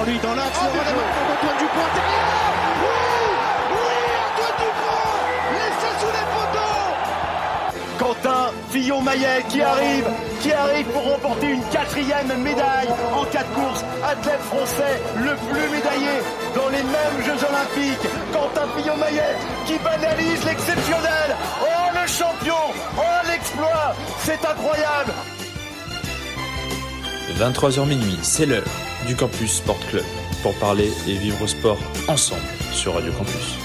Aldrit encore lui dans l'axe, le relèvement d'Antoine Dupont intérieur Oui. Oui Antoine Dupont Laissé sous les poteaux. Quentin Fillon-Maillet qui arrive, qui arrive pour remporter une quatrième médaille en quatre courses. Athlète français le plus médaillé dans les mêmes Jeux Olympiques. Quentin Fillon-Maillet qui banalise l'exceptionnel. Oh le champion. Oh l'exploit. C'est incroyable. 23h minuit, c'est l'heure du Campus Sport Club pour parler et vivre au sport ensemble sur Radio Campus.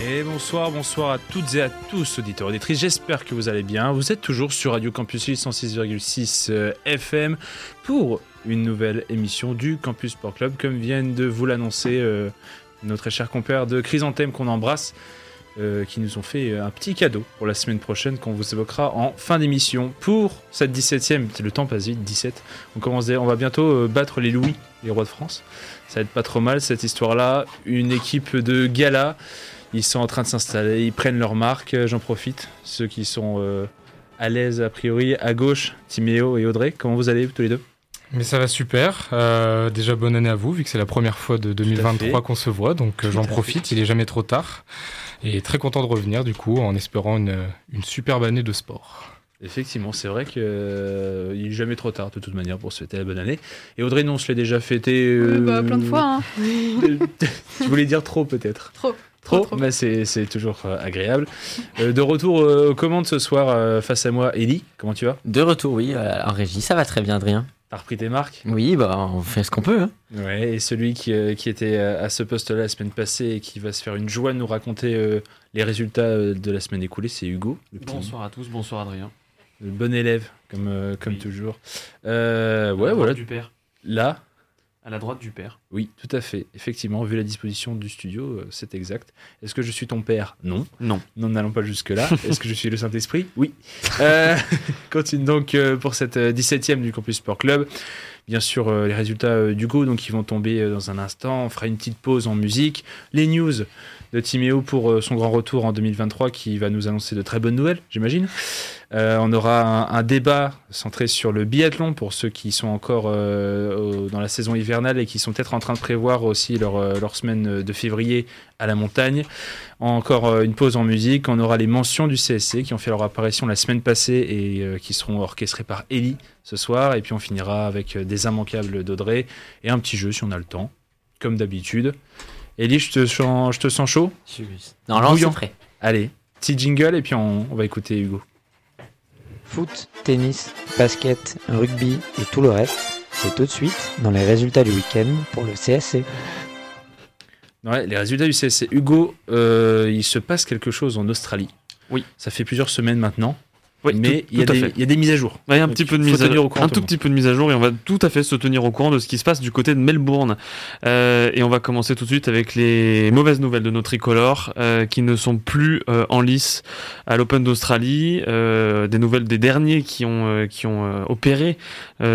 Et bonsoir, bonsoir à toutes et à tous, auditeurs et auditrices. J'espère que vous allez bien. Vous êtes toujours sur Radio Campus 106,6 euh, FM pour une nouvelle émission du Campus Sport Club, comme viennent de vous l'annoncer euh, notre cher compère de Chrysanthème qu'on embrasse. Euh, qui nous ont fait un petit cadeau pour la semaine prochaine qu'on vous évoquera en fin d'émission pour cette 17e. Le temps passe vite, 17. On, commence, on va bientôt euh, battre les Louis, les rois de France. Ça va être pas trop mal cette histoire-là. Une équipe de gala. Ils sont en train de s'installer, ils prennent leur marque. J'en profite. Ceux qui sont euh, à l'aise a priori à gauche, Timéo et Audrey. Comment vous allez tous les deux? Mais ça va super. Euh, déjà bonne année à vous, vu que c'est la première fois de 2023 qu'on se voit, donc j'en profite. Il est jamais trop tard. Et très content de revenir du coup en espérant une, une superbe année de sport. Effectivement, c'est vrai qu'il euh, n'est jamais trop tard de toute manière pour souhaiter la bonne année. Et Audrey, non, on se l'est déjà fêté. Euh, bah, plein de fois. Hein. tu voulais dire trop peut-être Trop. Trop, trop. Mais c'est toujours euh, agréable. Euh, de retour aux commandes ce soir face à moi, Ellie, comment tu vas? De retour, oui, en régie, ça va très bien, Adrien? T'as repris tes marques Oui, bah, on fait ce qu'on peut. Hein. Ouais, et celui qui, euh, qui était à ce poste-là la semaine passée et qui va se faire une joie de nous raconter euh, les résultats euh, de la semaine écoulée, c'est Hugo. Bonsoir à tous, bonsoir Adrien. Le bon élève, comme, comme toujours. ouais, voilà. Du père. Là, à la droite du père. Oui, tout à fait. Effectivement, vu la disposition du studio, euh, c'est exact. Est-ce que je suis ton père? Non. Non. Nous n'allons pas jusque-là. Est-ce que je suis le Saint-Esprit? Oui. Euh, continue donc euh, pour cette 17e du Campus Sport Club. Bien sûr, les résultats du Go, donc, qui vont tomber dans un instant. On fera une petite pause en musique. Les news de Timéo pour son grand retour en 2023 qui va nous annoncer de très bonnes nouvelles, j'imagine. Euh, on aura un, un, débat centré sur le biathlon pour ceux qui sont encore euh, au, dans la saison hivernale et qui sont peut-être en train de prévoir aussi leur, euh, leur, semaine de février à la montagne. Encore une pause en musique. On aura les mentions du CSC qui ont fait leur apparition la semaine passée et qui seront orchestrées par Ellie ce soir. Et puis on finira avec des immanquables d'Audrey et un petit jeu si on a le temps, comme d'habitude. Ellie, je te, sens, je te sens chaud? Non, là, on. Allez, petit jingle et puis on, on va écouter Hugo. Foot, tennis, basket, rugby et tout le reste, c'est tout de suite dans les résultats du week-end pour le CSC. Ouais, les résultats du CSC. Hugo, euh, il se passe quelque chose en Australie. Oui. Ça fait plusieurs semaines maintenant. Oui, mais il y, y, a des mises à jour. Ouais, un petit peu de mise à jour, un tout petit peu de mise à jour et on va tout à fait se tenir au courant de ce qui se passe du côté de Melbourne. Euh, et on va commencer tout de suite avec les mauvaises nouvelles de nos tricolores euh, qui ne sont plus euh, en lice à l'Open d'Australie. Euh, des nouvelles des derniers qui ont euh, qui ont euh, opéré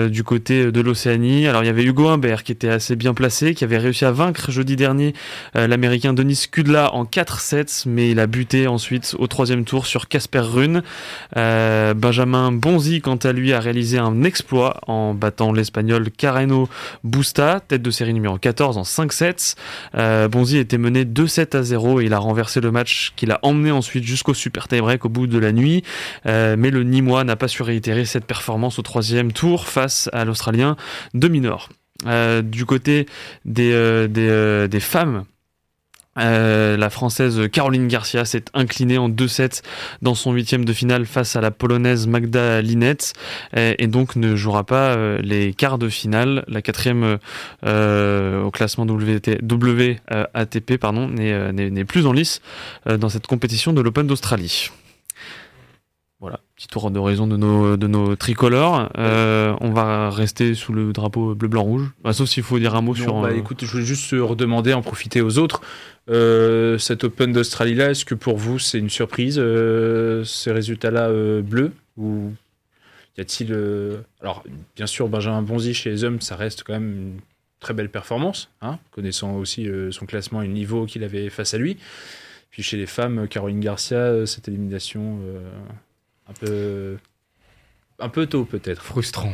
du côté de l'Océanie. Alors il y avait Hugo Humbert qui était assez bien placé, qui avait réussi à vaincre jeudi dernier l'Américain Denis Kudla en 4 sets, mais il a buté ensuite au troisième tour sur Casper Rune. Euh, Benjamin Bonzi, quant à lui, a réalisé un exploit en battant l'Espagnol Carreno Busta, tête de série numéro 14 en 5 sets. Euh, Bonzi était mené 2-7 à 0 et il a renversé le match qu'il a emmené ensuite jusqu'au super tie-break au bout de la nuit. Euh, mais le Nîmois n'a pas su réitérer cette performance au troisième tour face à l'Australien de Minor. du côté des femmes, euh, la française Caroline Garcia s'est inclinée en 2-7 dans son huitième de finale face à la polonaise Magda Linette et, et donc ne jouera pas euh, les quarts de finale. La quatrième euh, au classement WT, WATP pardon n'est plus en lice dans cette compétition de l'Open d'Australie. Petit tour d'horizon de nos, de nos tricolores. Euh, on va rester sous le drapeau bleu-blanc-rouge. Bah, sauf s'il faut dire un mot non, sur. Bah, écoute, je voulais juste redemander, en profiter aux autres. Euh, cet Open d'Australie-là, est-ce que pour vous c'est une surprise, euh, ces résultats-là euh, bleus? Ou y a-t-il. Euh, alors, bien sûr, Benjamin Bonzi chez les hommes, ça reste quand même une très belle performance, hein, connaissant aussi son classement et le niveau qu'il avait face à lui. Puis chez les femmes, Caroline Garcia, cette élimination un peu un peu tôt peut-être. Frustrant.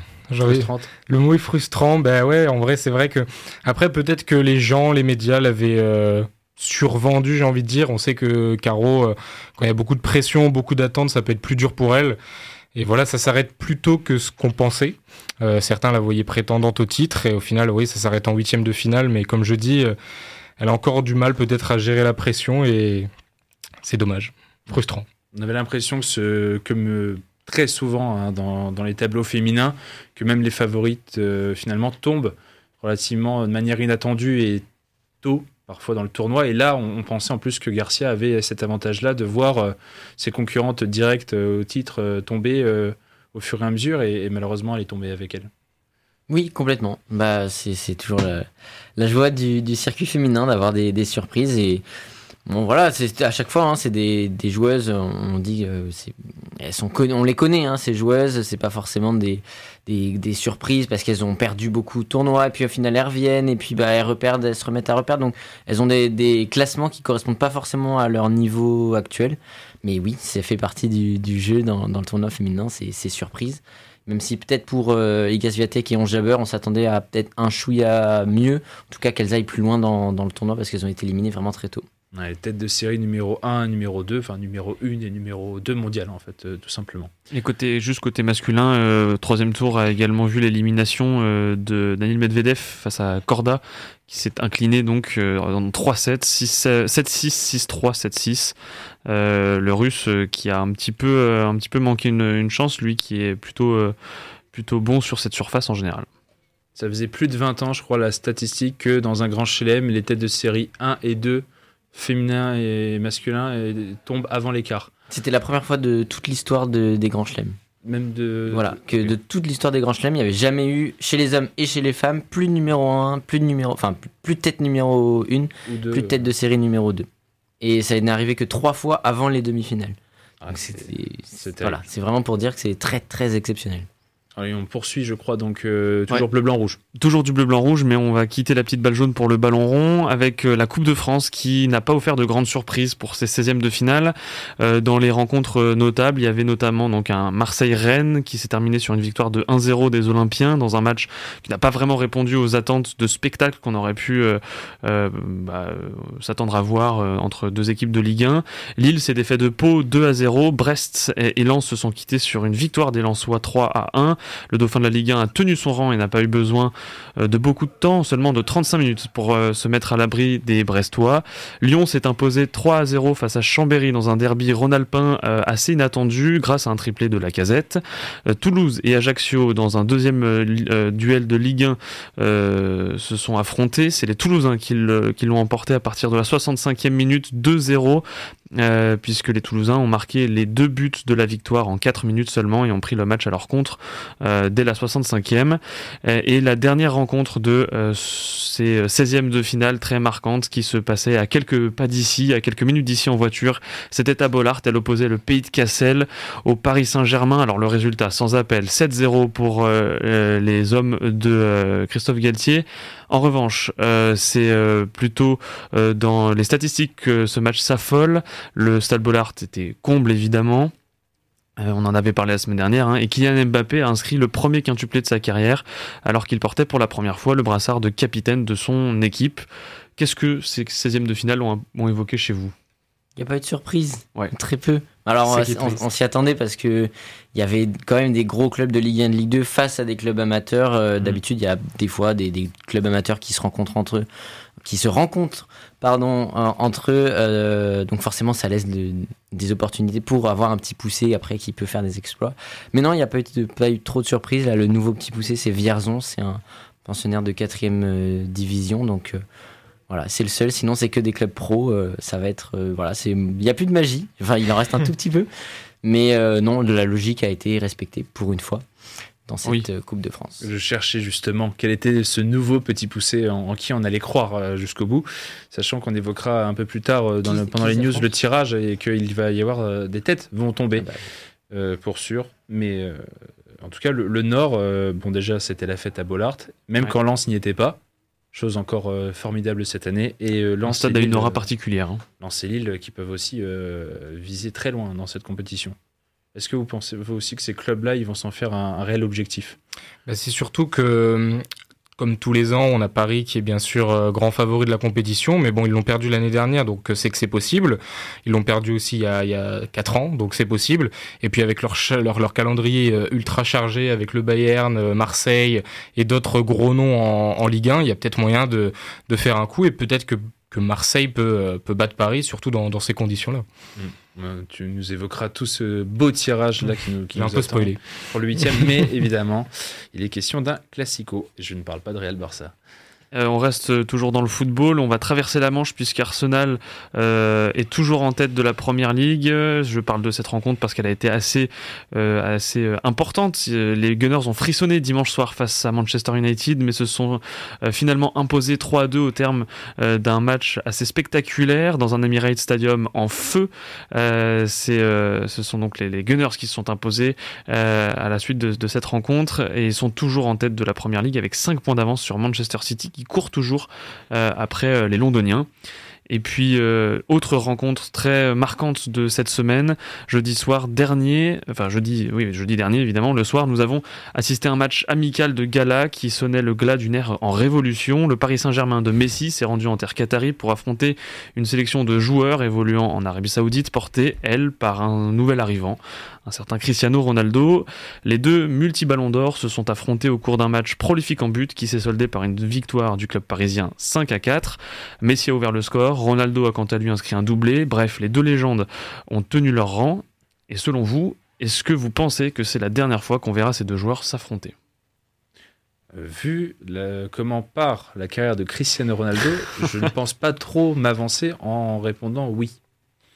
Le mot est frustrant. Ben ouais, en vrai, c'est vrai que après peut-être que les gens, les médias l'avaient euh, survendu, j'ai envie de dire. On sait que Caro, euh, quand il y a beaucoup de pression, beaucoup d'attentes, ça peut être plus dur pour elle. Et voilà, ça s'arrête plus tôt que ce qu'on pensait. Euh, certains la voyaient prétendante au titre et au final, oui, ça s'arrête en huitième de finale. Mais comme je dis, elle a encore du mal peut-être à gérer la pression et c'est dommage, frustrant. On avait l'impression que très souvent hein, dans, les tableaux féminins que même les favorites euh, finalement tombent relativement de manière inattendue et tôt parfois dans le tournoi. Et là, on, pensait en plus que Garcia avait cet avantage-là de voir euh, ses concurrentes directes euh, au titre tomber au fur et à mesure. Et, malheureusement, elle est tombée avec elle. Oui, complètement. Bah, c'est toujours la, joie du, du, circuit féminin d'avoir des, des, surprises. Et Bon voilà, c'est à chaque fois, hein, c'est des, des, joueuses. On dit, euh, elles sont on les connaît, hein, ces joueuses. C'est pas forcément des, des, des surprises parce qu'elles ont perdu beaucoup de tournois et puis au final elles reviennent et puis bah elles reperdent, elles se remettent à reperdre. Donc elles ont des, des classements qui correspondent pas forcément à leur niveau actuel. Mais oui, ça fait partie du, du jeu dans, dans, le tournoi féminin, c'est surprise. Même si peut-être pour euh, Igas Viatek et On Jabber, on s'attendait à peut-être un chouïa mieux. En tout cas, qu'elles aillent plus loin dans, dans le tournoi parce qu'elles ont été éliminées vraiment très tôt. Les têtes de série numéro 1, numéro 2, enfin numéro 1 et numéro 2 mondial en fait, euh, tout simplement. Et côté, juste côté masculin, euh, troisième tour a également vu l'élimination euh, de Daniel Medvedev face à Korda, qui s'est incliné donc en 3-7, 7-6, 6-3, 7-6. le russe qui a un petit peu, un petit peu manqué une, une chance, lui qui est plutôt, plutôt bon sur cette surface en général. Ça faisait plus de 20 ans, je crois, la statistique, que dans un grand chelem, les têtes de série 1 et 2 féminin et masculin et tombe avant l'écart. C'était la première fois de toute l'histoire de, des grands chelems. Même de. Voilà, que de toute l'histoire des grands chelems, il n'y avait jamais eu, chez les hommes et chez les femmes, plus de numéro 1, plus de numéro. Enfin, plus de tête numéro 1, plus de tête de série numéro 2. Et ça n'est arrivé que trois fois avant les demi-finales. Ah, c'est voilà, vraiment pour dire que c'est très très exceptionnel. Allez, on poursuit, je crois, donc euh, toujours bleu, blanc, rouge. Toujours du bleu, blanc, rouge, mais on va quitter la petite balle jaune pour le ballon rond avec euh, la Coupe de France qui n'a pas offert de grandes surprises pour ses 16e de finale. Euh, dans les rencontres notables, il y avait notamment donc un Marseille-Rennes qui s'est terminé sur une victoire de 1-0 des Olympiens dans un match qui n'a pas vraiment répondu aux attentes de spectacle qu'on aurait pu bah, s'attendre à voir entre deux équipes de Ligue 1. Lille s'est défait de Pau 2-0. Brest et, et Lens se sont quittés sur une victoire des Lensois 3-1. Le dauphin de la Ligue 1 a tenu son rang et n'a pas eu besoin euh, de beaucoup de temps, seulement de 35 minutes pour euh, se mettre à l'abri des Brestois. Lyon s'est imposé 3 à 0 face à Chambéry dans un derby rhône-alpin euh, assez inattendu grâce à un triplé de la casette. Toulouse et Ajaccio dans un deuxième duel de Ligue 1 se sont affrontés. C'est les Toulousains qui l'ont emporté à partir de la 65e minute 2-0 euh, puisque les Toulousains ont marqué les deux buts de la victoire en 4 minutes seulement et ont pris le match à leur contre euh, dès la 65e. Euh, et la dernière rencontre de ces 16e de finale très marquante qui se passait à quelques pas d'ici, à quelques minutes d'ici en voiture, c'était à Bollard. Elle opposait le pays de Cassel au Paris Saint-Germain. Alors le résultat sans appel 7-0 pour les hommes de Christophe Galtier. En revanche, euh, c'est euh, plutôt euh, dans les statistiques que ce match s'affole. Le Stade Bollard était comble évidemment. on en avait parlé la semaine dernière, hein, et Kylian Mbappé a inscrit le premier quintuplé de sa carrière, alors qu'il portait pour la première fois le brassard de capitaine de son équipe. Qu'est-ce que ces 16e de finale ont évoqué chez vous? Il n'y a pas eu de surprise. Très peu. Alors, on, s'y attendait parce que il y avait quand même des gros clubs de Ligue 1 de Ligue 2 face à des clubs amateurs. Euh, mm. D'habitude, il y a des fois des, clubs amateurs qui se rencontrent entre eux, qui se rencontrent, pardon, entre eux. Euh, donc, forcément, ça laisse des opportunités pour avoir un petit poussé après qui peut faire des exploits. Mais non, il n'y a pas eu, pas eu trop de surprises. Là, le nouveau petit poussé, c'est Vierzon. C'est un pensionnaire de 4 euh, division. Donc, voilà, c'est le seul. Sinon, c'est que des clubs pro. Euh, ça va être euh, voilà, c'est il y a plus de magie. Enfin, il en reste un tout petit peu, mais euh, non, de la logique a été respectée pour une fois dans cette Coupe de France. Je cherchais justement quel était ce nouveau petit poussé en, qui on allait croire jusqu'au bout, sachant qu'on évoquera un peu plus tard dans pendant les news le tirage et qu'il va y avoir des têtes vont tomber ah bah pour sûr. Mais en tout cas, le, Nord, bon déjà c'était la fête à Bollard, même quand Lens n'y était pas chose encore formidable cette année. Et Lens stade a une aura particulière. Hein. Lens et Lille qui peuvent aussi viser très loin dans cette compétition. Est-ce que vous pensez aussi que ces clubs-là, ils vont s'en faire un, réel objectif? Bah, C'est surtout que comme tous les ans, on a Paris qui est bien sûr euh, grand favori de la compétition, mais bon, ils l'ont perdu l'année dernière, donc euh, c'est que c'est possible. Ils l'ont perdu aussi il y, a, il y a 4 ans, donc c'est possible. Et puis avec leur, leur, leur, calendrier euh, ultra chargé, avec le Bayern, Marseille et d'autres gros noms en, en, Ligue 1, il y a peut-être moyen de, de faire un coup, et peut-être que, que Marseille peut, peut battre Paris, surtout dans, dans ces conditions-là. Mmh. Tu nous évoqueras tout ce beau tirage là qui nous, qui un peu spoilé pour le huitième, mais évidemment, il est question d'un classico. Je ne parle pas de Real Barça. Euh, on reste toujours dans le football. On va traverser la Manche puisqu'Arsenal euh, est toujours en tête de la Première Ligue. Je parle de cette rencontre parce qu'elle a été assez, euh, euh, importante. Les Gunners ont frissonné dimanche soir face à Manchester United, mais se sont finalement imposés 3 à 2 au terme d'un match assez spectaculaire dans un Emirates Stadium en feu. Ce sont donc les, Gunners qui se sont imposés à la suite de, cette rencontre et ils sont toujours en tête de la Première Ligue avec 5 points d'avance sur Manchester City court toujours euh, après euh, les Londoniens. Et puis, euh, autre rencontre très marquante de cette semaine, jeudi soir dernier, enfin jeudi, oui, jeudi dernier évidemment, le soir, nous avons assisté à un match amical de gala qui sonnait le glas d'une ère en révolution. Le Paris Saint-Germain de Messi s'est rendu en terre qatari pour affronter une sélection de joueurs évoluant en Arabie Saoudite, portée, elle, par un nouvel arrivant, un certain Cristiano Ronaldo. Les deux multi-ballons d'or se sont affrontés au cours d'un match prolifique en but qui s'est soldé par une victoire du club parisien 5 à 4. Messi a ouvert le score, Ronaldo a quant à lui inscrit un doublé. Bref, les deux légendes ont tenu leur rang. Et selon vous, est-ce que vous pensez que c'est la dernière fois qu'on verra ces deux joueurs s'affronter? Vu comment part la carrière de Cristiano Ronaldo, je ne pense pas trop m'avancer en répondant oui.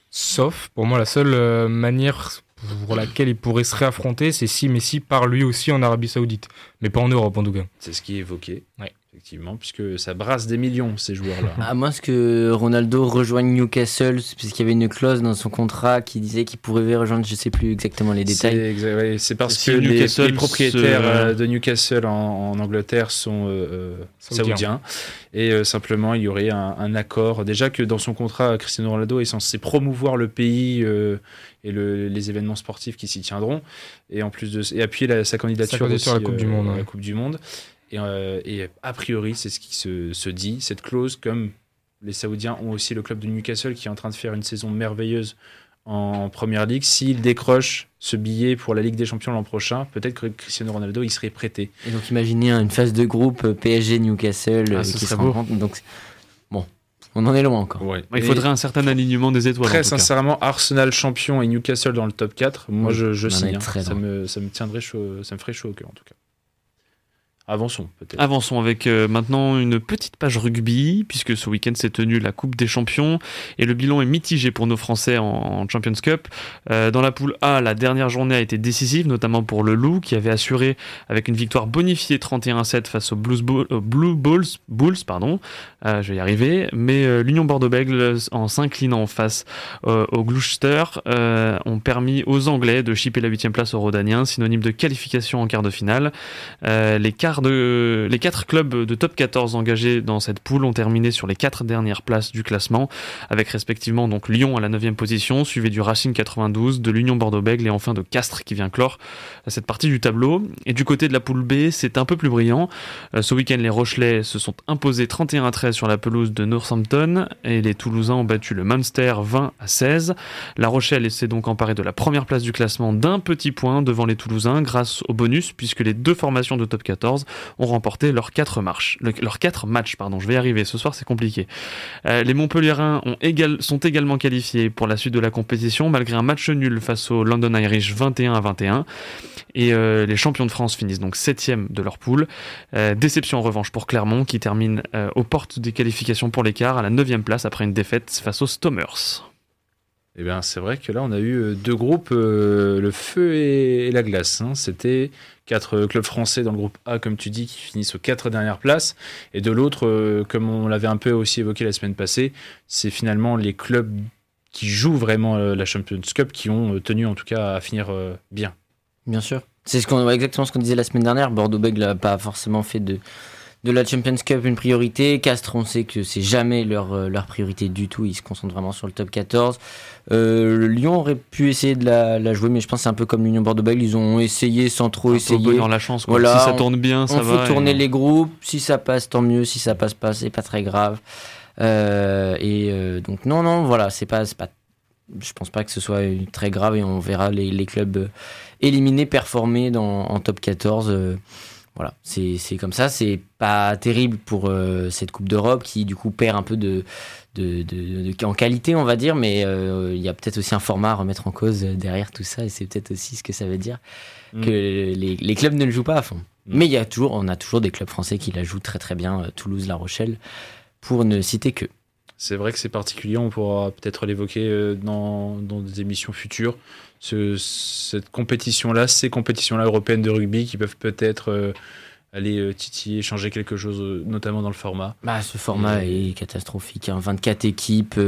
Sauf, pour moi, la seule euh, manière pour laquelle il pourrait se réaffronter, c'est si Messi part lui aussi en Arabie Saoudite, mais pas en Europe en tout cas. C'est ce qui est évoqué. Effectivement, puisque ça brasse des millions, ces joueurs-là. À moins que Ronaldo rejoigne Newcastle, puisqu'il y avait une clause dans son contrat qui disait qu'il pourrait rejoindre, je ne sais plus exactement les détails. C'est parce que les, propriétaires euh, de Newcastle en, Angleterre sont euh, euh, saoudiens. Et simplement, il y aurait un, accord. Déjà que dans son contrat, Cristiano Ronaldo est censé promouvoir le pays et les événements sportifs qui s'y tiendront. Et en plus de et appuyer sa candidature, à la Coupe du Monde. La Coupe du Monde. Euh, et, a priori, c'est ce qui se, dit. Cette clause, comme les Saoudiens ont aussi le club de Newcastle qui est en train de faire une saison merveilleuse en première ligue, s'il décroche ce billet pour la Ligue des Champions l'an prochain, peut-être que Cristiano Ronaldo il serait prêté. Et donc imaginez une phase de groupe euh, PSG Newcastle ah, euh, qui se rencontre. Donc bon, on en est loin encore. Il faudrait un certain alignement des étoiles. Très sincèrement, Arsenal champion et Newcastle dans le top 4, moi je, je signe. Hein. Ça, me, ça me tiendrait chaud, ça me ferait chaud au cœur en tout cas. Avançons. Avançons avec euh, maintenant une petite page rugby, puisque ce week-end s'est tenue la Coupe des Champions et le bilan est mitigé pour nos Français en, Champions Cup. Euh, dans la poule A, la dernière journée a été décisive, notamment pour le Loup, qui avait assuré avec une victoire bonifiée 31-7 face aux Blues euh, Blue Bulls, Bulls. Pardon, je vais y arriver. Mais l'Union Bordeaux-Bègles, en s'inclinant face au Gloucester, ont permis aux Anglais de chipper la 8 place aux Rodaniens, synonyme de qualification en quart de finale. les quarts les quatre clubs de top 14 engagés dans cette poule ont terminé sur les quatre dernières places du classement, avec respectivement donc Lyon à la 9 position, suivi du Racing 92, de l'Union Bordeaux-Bègles et enfin de Castres qui vient clore cette partie du tableau. Et du côté de la poule B, c'est un peu plus brillant. Euh, ce week-end, les Rochelais se sont imposés 31 à 13 sur la pelouse de Northampton et les Toulousains ont battu le Munster 20 à 16. La Rochelle s'est donc emparée de la première place du classement d'un petit point devant les Toulousains grâce au bonus puisque les deux formations de top 14 ont remporté leurs quatre, marches, matchs. Pardon, je vais y arriver, ce soir c'est compliqué. Euh, les Montpelliérains ont égal, sont également qualifiés pour la suite de la compétition malgré un match nul face au London Irish 21 à 21. Et euh, les champions de France finissent donc septième de leur poule. Euh, déception en revanche pour Clermont qui termine aux portes des qualifications pour l'écart à la neuvième place après une défaite face aux Stormers. Eh bien, c'est vrai que là, on a eu deux groupes, le feu et, la glace. Hein. C'était quatre clubs français dans le groupe A, comme tu dis, qui finissent aux quatre dernières places. Et de l'autre, euh, comme on l'avait un peu aussi évoqué la semaine passée, c'est finalement les clubs qui jouent vraiment euh, la Champions Cup qui ont euh, tenu en tout cas à finir bien. Bien sûr. C'est exactement ce qu'on disait la semaine dernière. Bordeaux-Bègles n'a pas forcément fait de, de la Champions Cup une priorité. Castres, on sait que c'est jamais leur, euh, leur priorité du tout. Ils se concentrent vraiment sur le top 14. Euh, Lyon aurait pu essayer de la, jouer, mais je pense que c'est un peu comme l'Union Bordeaux-Bègles. Ils ont essayé sans trop essayer. dans la chance. Voilà, si ça tourne bien, ça va. On fait tourner les groupes. Si ça passe, tant mieux. Si ça passe pas, c'est pas très grave. Euh, et donc non, non, voilà, c'est pas, pas je pense pas que ce soit très grave et on verra les, les clubs éliminés performer dans, en top 14. Voilà, c'est comme ça. C'est pas terrible pour euh, cette Coupe d'Europe qui, du coup, perd un peu de, de, de, en qualité, on va dire, mais euh, il y a peut-être aussi un format à remettre en cause derrière tout ça, et c'est peut-être aussi ce que ça veut dire mm. que les, les, clubs ne le jouent pas à fond. Mm. Mais il y a toujours, on a toujours des clubs français qui la jouent très très bien, euh, Toulouse, La Rochelle, pour ne citer que. C'est vrai que c'est particulier, on pourra peut-être l'évoquer dans, dans des émissions futures ce, cette compétition-là, ces compétitions-là européennes de rugby qui peuvent peut-être euh, aller euh, titiller, changer quelque chose, euh, notamment dans le format. Bah, ce format est catastrophique. 24 hein. équipes,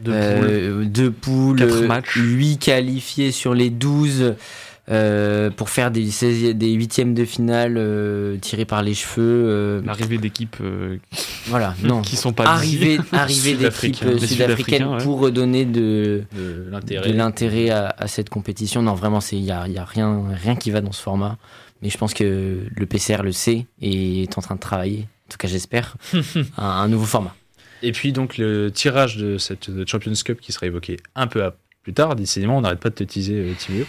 deux poules, deux matchs. 8 qualifiés sur les 12. Euh, pour faire des, des huitièmes de finale euh, tirés par les cheveux. Euh, L'arrivée d'équipes voilà, non. qui sont pas arrivée, arrivée d'équipes sud-africaines pour redonner de, de l'intérêt à, à, cette compétition. Non, vraiment, il n'y a, y a rien, rien qui va dans ce format. Mais je pense que le PCR le sait et est en train de travailler, en tout cas j'espère, un, un nouveau format. Et puis donc le tirage de cette Champions Cup qui sera évoqué un peu plus tard, décidément on n'arrête pas de te teaser Timo.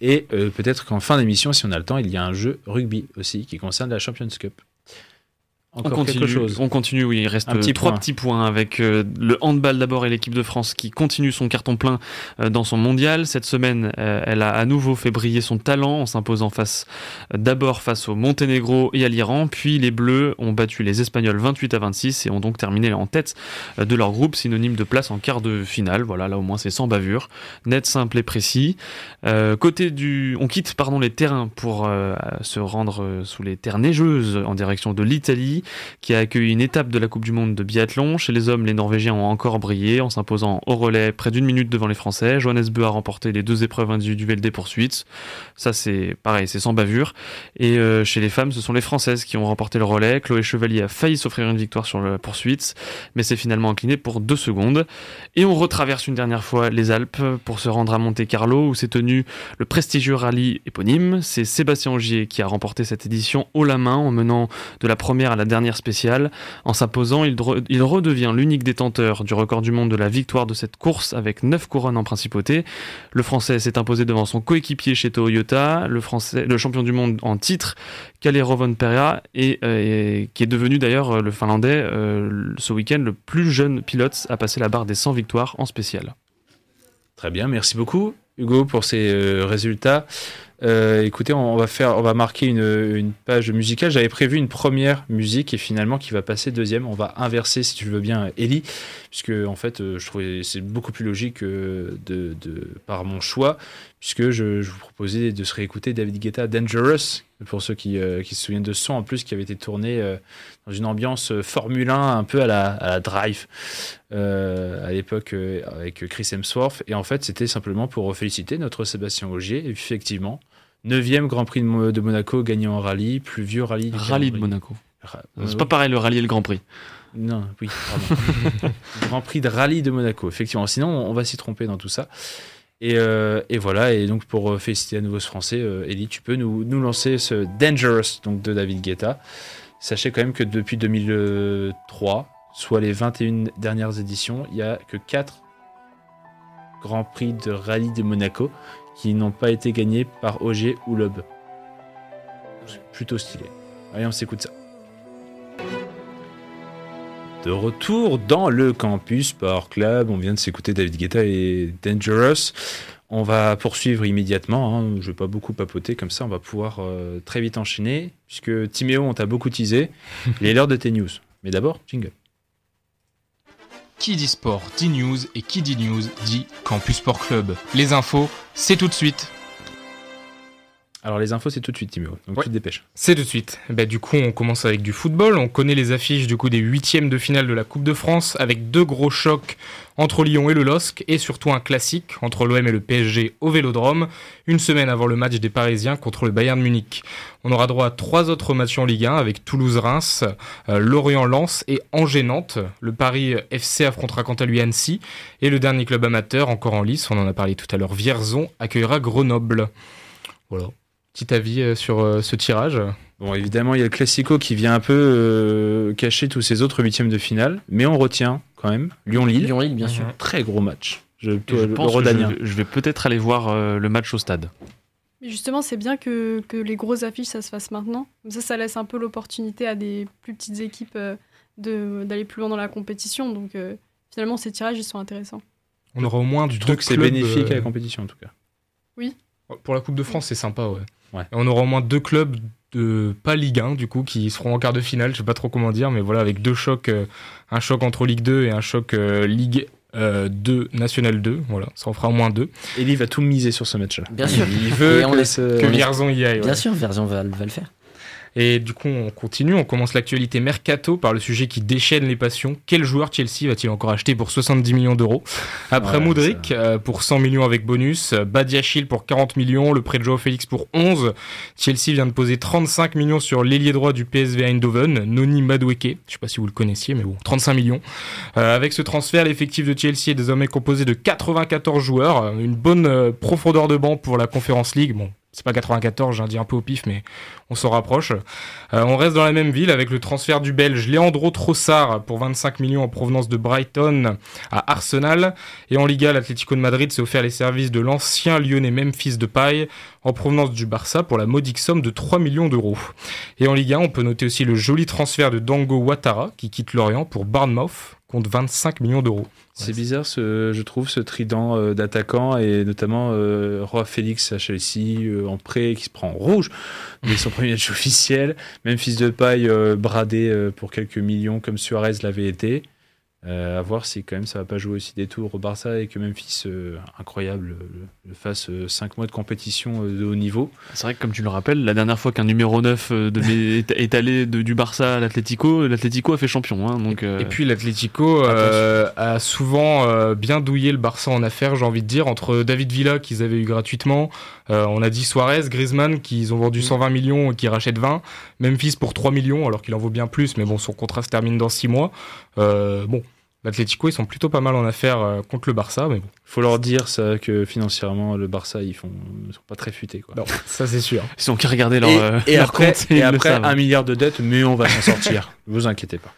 Et euh, peut-être qu'en fin d'émission, si on a le temps, il y a un jeu rugby aussi qui concerne la Champions Cup on continue, On continue, oui. Il reste un trois petits points avec euh, le handball d'abord et l'équipe de France qui continue son carton plein euh, dans son mondial. Cette semaine, euh, elle a à nouveau fait briller son talent en s'imposant face d'abord face au Monténégro et à l'Iran. Puis les Bleus ont battu les Espagnols 28 à 26 et ont donc terminé en tête de leur groupe, synonyme de place en quart de finale. Voilà, là au moins c'est sans bavure, net, simple et précis. côté du, on quitte pardon les terrains pour se rendre sous les terres neigeuses en direction de l'Italie qui a accueilli une étape de la Coupe du Monde de biathlon. Chez les hommes, les Norvégiens ont encore brillé en s'imposant au relais près d'une minute devant les Français. Johannes Beu a remporté les deux épreuves individuelles des poursuites. Ça, c'est pareil, c'est sans bavure. Et euh, chez les femmes, ce sont les Françaises qui ont remporté le relais. Chloé Chevalier a failli s'offrir une victoire sur la poursuite, mais s'est finalement incliné pour deux secondes. Et on retraverse une dernière fois les Alpes pour se rendre à Monte Carlo où s'est tenu le prestigieux rallye éponyme. C'est Sébastien Ogier qui a remporté cette édition haut la main en menant de la première à la dernière spéciale. En s'imposant, il, redevient l'unique détenteur du record du monde de la victoire de cette course avec 9 couronnes en principauté. Le Français s'est imposé devant son coéquipier chez Toyota, le champion du monde en titre, Kalle Rovon Perea, euh, et, qui est devenu d'ailleurs euh, le Finlandais euh, ce week-end le plus jeune pilote à passer la barre des 100 victoires en spécial. Très bien, merci beaucoup Hugo pour ces résultats. Euh, écoutez, on va faire, on va marquer une, page musicale. J'avais prévu une première musique et finalement qui va passer deuxième. On va inverser, si tu veux bien, Ellie, puisque en fait, euh, je trouvais c'est beaucoup plus logique de, de, par mon choix, puisque je, vous proposais de se réécouter David Guetta Dangerous, pour ceux qui, euh, qui, se souviennent de ce son en plus qui avait été tourné dans une ambiance Formule 1 un peu à la, à la Drive à l'époque avec Chris Hemsworth. Et en fait, c'était simplement pour féliciter notre Sébastien Augier. Effectivement, Neuvième Grand Prix de, Monaco gagné en rallye, plus vieux rallye. Rallye de Monaco. c'est pas pareil le rallye et le Grand Prix. Non, oui, pardon. Grand Prix de rallye de Monaco, effectivement. Sinon, on va s'y tromper dans tout ça. Et, euh, voilà, et donc pour euh, féliciter à nouveau ce français, euh, Ellie, tu peux nous, nous, lancer ce Dangerous donc de David Guetta. Sachez quand même que depuis 2003, soit les 21 dernières éditions, il n'y a que 4 Grands Prix de rallye de Monaco qui n'ont pas été gagnés par OG ou Lob. Plutôt stylé. Allez, on s'écoute ça. De retour dans le campus Sport Club, on vient de s'écouter David Guetta et Dangerous. On va poursuivre immédiatement. Hein. Je ne vais pas beaucoup papoter comme ça. On va pouvoir euh, très vite enchaîner puisque Timéo, on t'a beaucoup teasé. Il est l'heure de tes news. Mais d'abord, jingle. Qui dit sport dit news et qui dit news dit Campus Sport Club. Les infos, c'est tout de suite. Alors les infos c'est tout de suite Timo, donc tu te dépêches. C'est tout de suite. Bah, du coup on commence avec du football, on connaît les affiches du coup des huitièmes de finale de la Coupe de France avec deux gros chocs entre Lyon et le LOSC et surtout un classique entre l'OM et le PSG au Vélodrome, une semaine avant le match des Parisiens contre le Bayern Munich. On aura droit à trois autres matchs en Ligue 1 avec Toulouse-Reims, euh, Lorient-Lens et Angers-Nantes. Le Paris FC affrontera quant à lui Annecy et le dernier club amateur encore en lice, on en a parlé tout à l'heure, Vierzon accueillera Grenoble. Voilà. Petit avis euh, sur euh, ce tirage Bon, évidemment, il y a le Classico qui vient un peu euh, cacher tous ces autres huitièmes de finale, mais on retient quand même Lyon-Lille. Lyon-Lille, bien sûr. Très gros match. Je, pense que je, vais peut-être aller voir le match au stade. Mais justement, c'est bien que, que, les grosses affiches, ça se fasse maintenant. Comme ça, ça laisse un peu l'opportunité à des plus petites équipes d'aller plus loin dans la compétition. Donc, finalement, ces tirages, ils sont intéressants. On aura au moins du truc, c'est bénéfique à la compétition, en tout cas. Oui. Pour la Coupe de France, c'est sympa, ouais. On aura au moins deux clubs de pas Ligue 1 du coup qui seront en quart de finale, je sais pas trop comment dire, mais voilà avec deux chocs, euh, un choc entre Ligue 2 et un choc euh, Ligue 2 euh, National 2, voilà, ça en fera au moins deux. Et il va tout miser sur ce match-là. Bien sûr. Il veut que, Vierzon y aille. Bien sûr, Vierzon va, va le faire. Et du coup, on continue, on commence l'actualité mercato par le sujet qui déchaîne les passions. Quel joueur Chelsea va-t-il encore acheter pour 70 millions d'euros? Après Moudric euh, pour 100 millions avec bonus, Badiachil pour 40 millions, le prêt de Joao Félix pour 11. Chelsea vient de poser 35 millions sur l'ailier droit du PSV Eindhoven, Noni Madueke. Je sais pas si vous le connaissiez, mais bon, 35 millions. Euh, avec ce transfert, l'effectif de Chelsea est désormais composé de 94 joueurs, une bonne euh, profondeur de banc pour la Conference League. Bon, c'est pas 94, j'ai dit un peu au pif, mais on s'en rapproche. Euh, on reste dans la même ville avec le transfert du Belge Leandro Trossard pour 25 millions en provenance de Brighton à Arsenal. Et en Liga, l'Atlético de Madrid s'est offert les services de l'ancien lyonnais Memphis de Paille en provenance du Barça pour la modique somme de 3 millions d'euros. Et en Liga, on peut noter aussi le joli transfert de Dango Ouattara qui quitte Lorient pour Bournemouth compte 25 millions d'euros. C'est bizarre, ce, je trouve, ce trident euh, d'attaquants et notamment euh, Roi Félix à Chelsea euh, en prêt qui se prend en rouge, mais son premier match officiel. Même fils de paille bradé pour quelques millions comme Suarez l'avait été. Euh, à voir si quand même ça va pas jouer aussi des tours au Barça et que Memphis, euh, incroyable, le, fasse 5 mois de compétition de haut niveau. C'est vrai que comme tu le rappelles, la dernière fois qu'un numéro 9 de est, allé du Barça à l'Atlético, l'Atlético a fait champion. Hein, donc, et, puis l'Atlético a souvent bien douillé le Barça en affaires, j'ai envie de dire, entre David Villa qu'ils avaient eu gratuitement, on a dit Suarez, Griezmann qu'ils ont vendu 120 mm. millions et qui rachètent 20, Memphis pour 3 millions alors qu'il en vaut bien plus, mais bon son contrat se termine dans 6 mois. bon, L'Atlético, ils sont plutôt pas mal en affaires euh, contre le Barça, mais bon. Faut leur dire ça que financièrement, le Barça, ils font, sont pas très futés, quoi. Non, ça c'est sûr. Ils ont qu'à regarder leur, et, euh, et après, et après un milliard de dettes, mais on va s'en sortir. vous inquiétez pas.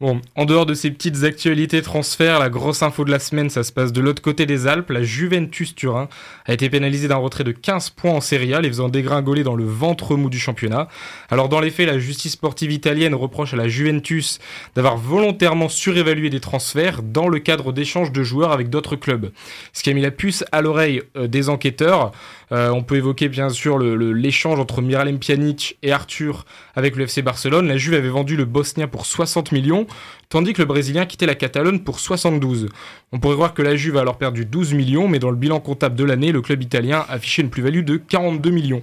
Bon, en dehors de ces petites actualités transferts, la grosse info de la semaine, ça se passe de l'autre côté des Alpes. La Juventus Turin a été pénalisée d'un retrait de 15 points en Serie A, les faisant dégringoler dans le ventre mou du championnat. Alors dans les faits, la justice sportive italienne reproche à la Juventus d'avoir volontairement surévalué des transferts dans le cadre d'échanges de joueurs avec d'autres clubs. Ce qui a mis la puce à l'oreille euh, des enquêteurs. Euh, on peut évoquer bien sûr l'échange entre Miralem Pjanic et Arthur avec le FC Barcelone. La Juve avait vendu le Bosnien pour 60 millions, tandis que le Brésilien quittait la Catalogne pour 72. On pourrait croire que la Juve a alors perdu 12 millions, mais dans le bilan comptable de l'année, le club italien affichait une plus-value de 42 millions.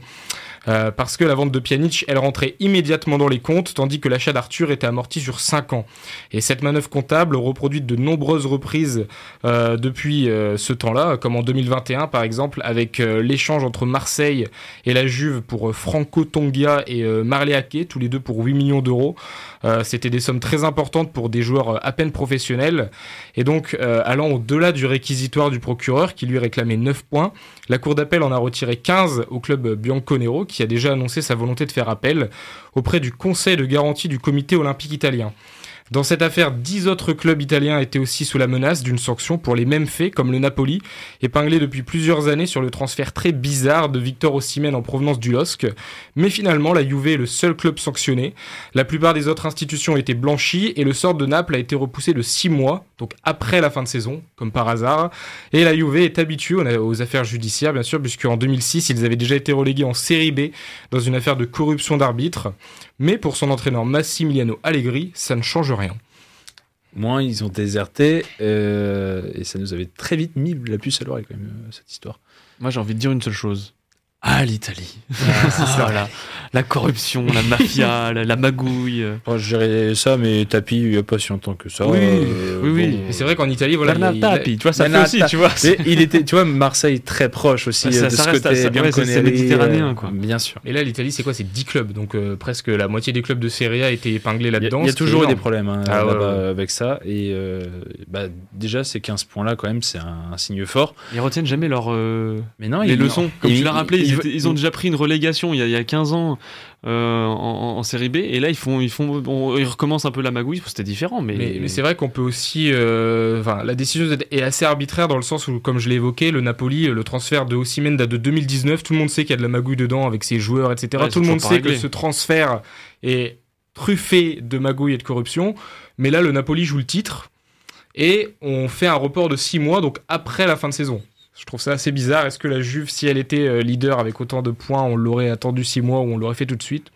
Euh, parce que la vente de Pjanic, elle rentrait immédiatement dans les comptes, tandis que l'achat d'Arthur était amorti sur 5 ans. Et cette manœuvre comptable, reproduite de nombreuses reprises euh, depuis euh, ce temps-là, comme en 2021 par exemple, avec l'échange entre Marseille et la Juve pour Franco Tongia et Marleake, tous les deux pour 8 millions d'euros. C'était des sommes très importantes pour des joueurs à peine professionnels. Et donc, allant au-delà du réquisitoire du procureur, qui lui réclamait 9 points, la Cour d'appel en a retiré 15 au club Bianconero, qui a déjà annoncé sa volonté de faire appel auprès du Conseil de garantie du Comité olympique italien. Dans cette affaire, dix autres clubs italiens étaient aussi sous la menace d'une sanction pour les mêmes faits, comme le Napoli, épinglé depuis plusieurs années sur le transfert très bizarre de Victor Osimhen en provenance du LOSC. Mais finalement, la Juve est le seul club sanctionné. La plupart des autres institutions été blanchies et le sort de Naples a été repoussé de six mois, donc après la fin de saison, comme par hasard. Et la Juve est habituée aux affaires judiciaires, bien sûr, puisqu'en 2006, ils avaient déjà été relégués en série B dans une affaire de corruption d'arbitre. Mais pour son entraîneur Massimiliano Allegri, ça ne change rien. Moins ils ont déserté euh, et ça nous avait très vite mis la puce à l'oreille quand même euh, cette histoire. Moi j'ai envie de dire une seule chose. Ah, l'Italie. Ah, la corruption, la mafia, la, magouille. Moi, je dirais ça, mais Tapi, il n'y a pas si longtemps que ça. Oui, euh, oui, oui. C'est vrai qu'en Italie, voilà. il, Tapi, tu vois, ça fait aussi, tu vois. il était, tu vois, Marseille très proche aussi de ce côté bien C'est méditerranéen, quoi. Bien sûr. Et là, l'Italie, c'est quoi? C'est 10 clubs, donc euh, presque la moitié des clubs de Serie A étaient épinglés là-dedans. Il y, a toujours eu des problèmes hein, ah, avec ça, et euh, bah, déjà, ces 15 points-là, quand même, c'est un, signe fort. Ils retiennent jamais leurs mais non, les leçons. Comme tu l'as rappelé, ils ont déjà pris une relégation il y a 15 ans. Euh, en, série B et là ils font ils font ils recommencent un peu la magouille c'était différent mais, mais, c'est vrai qu'on peut aussi euh, la décision est assez arbitraire dans le sens où comme je l'ai évoqué le Napoli le transfert de Osimhen date de 2019 tout le monde sait qu'il y a de la magouille dedans avec ses joueurs etc tout le monde sait que ce transfert est truffé de magouille et de corruption. Mais là le Napoli joue le titre et on fait un report de 6 mois donc après la fin de saison je trouve ça assez bizarre. Est-ce que la Juve, si elle était euh, leader avec autant de points, on l'aurait attendu six mois ou on l'aurait fait tout de suite?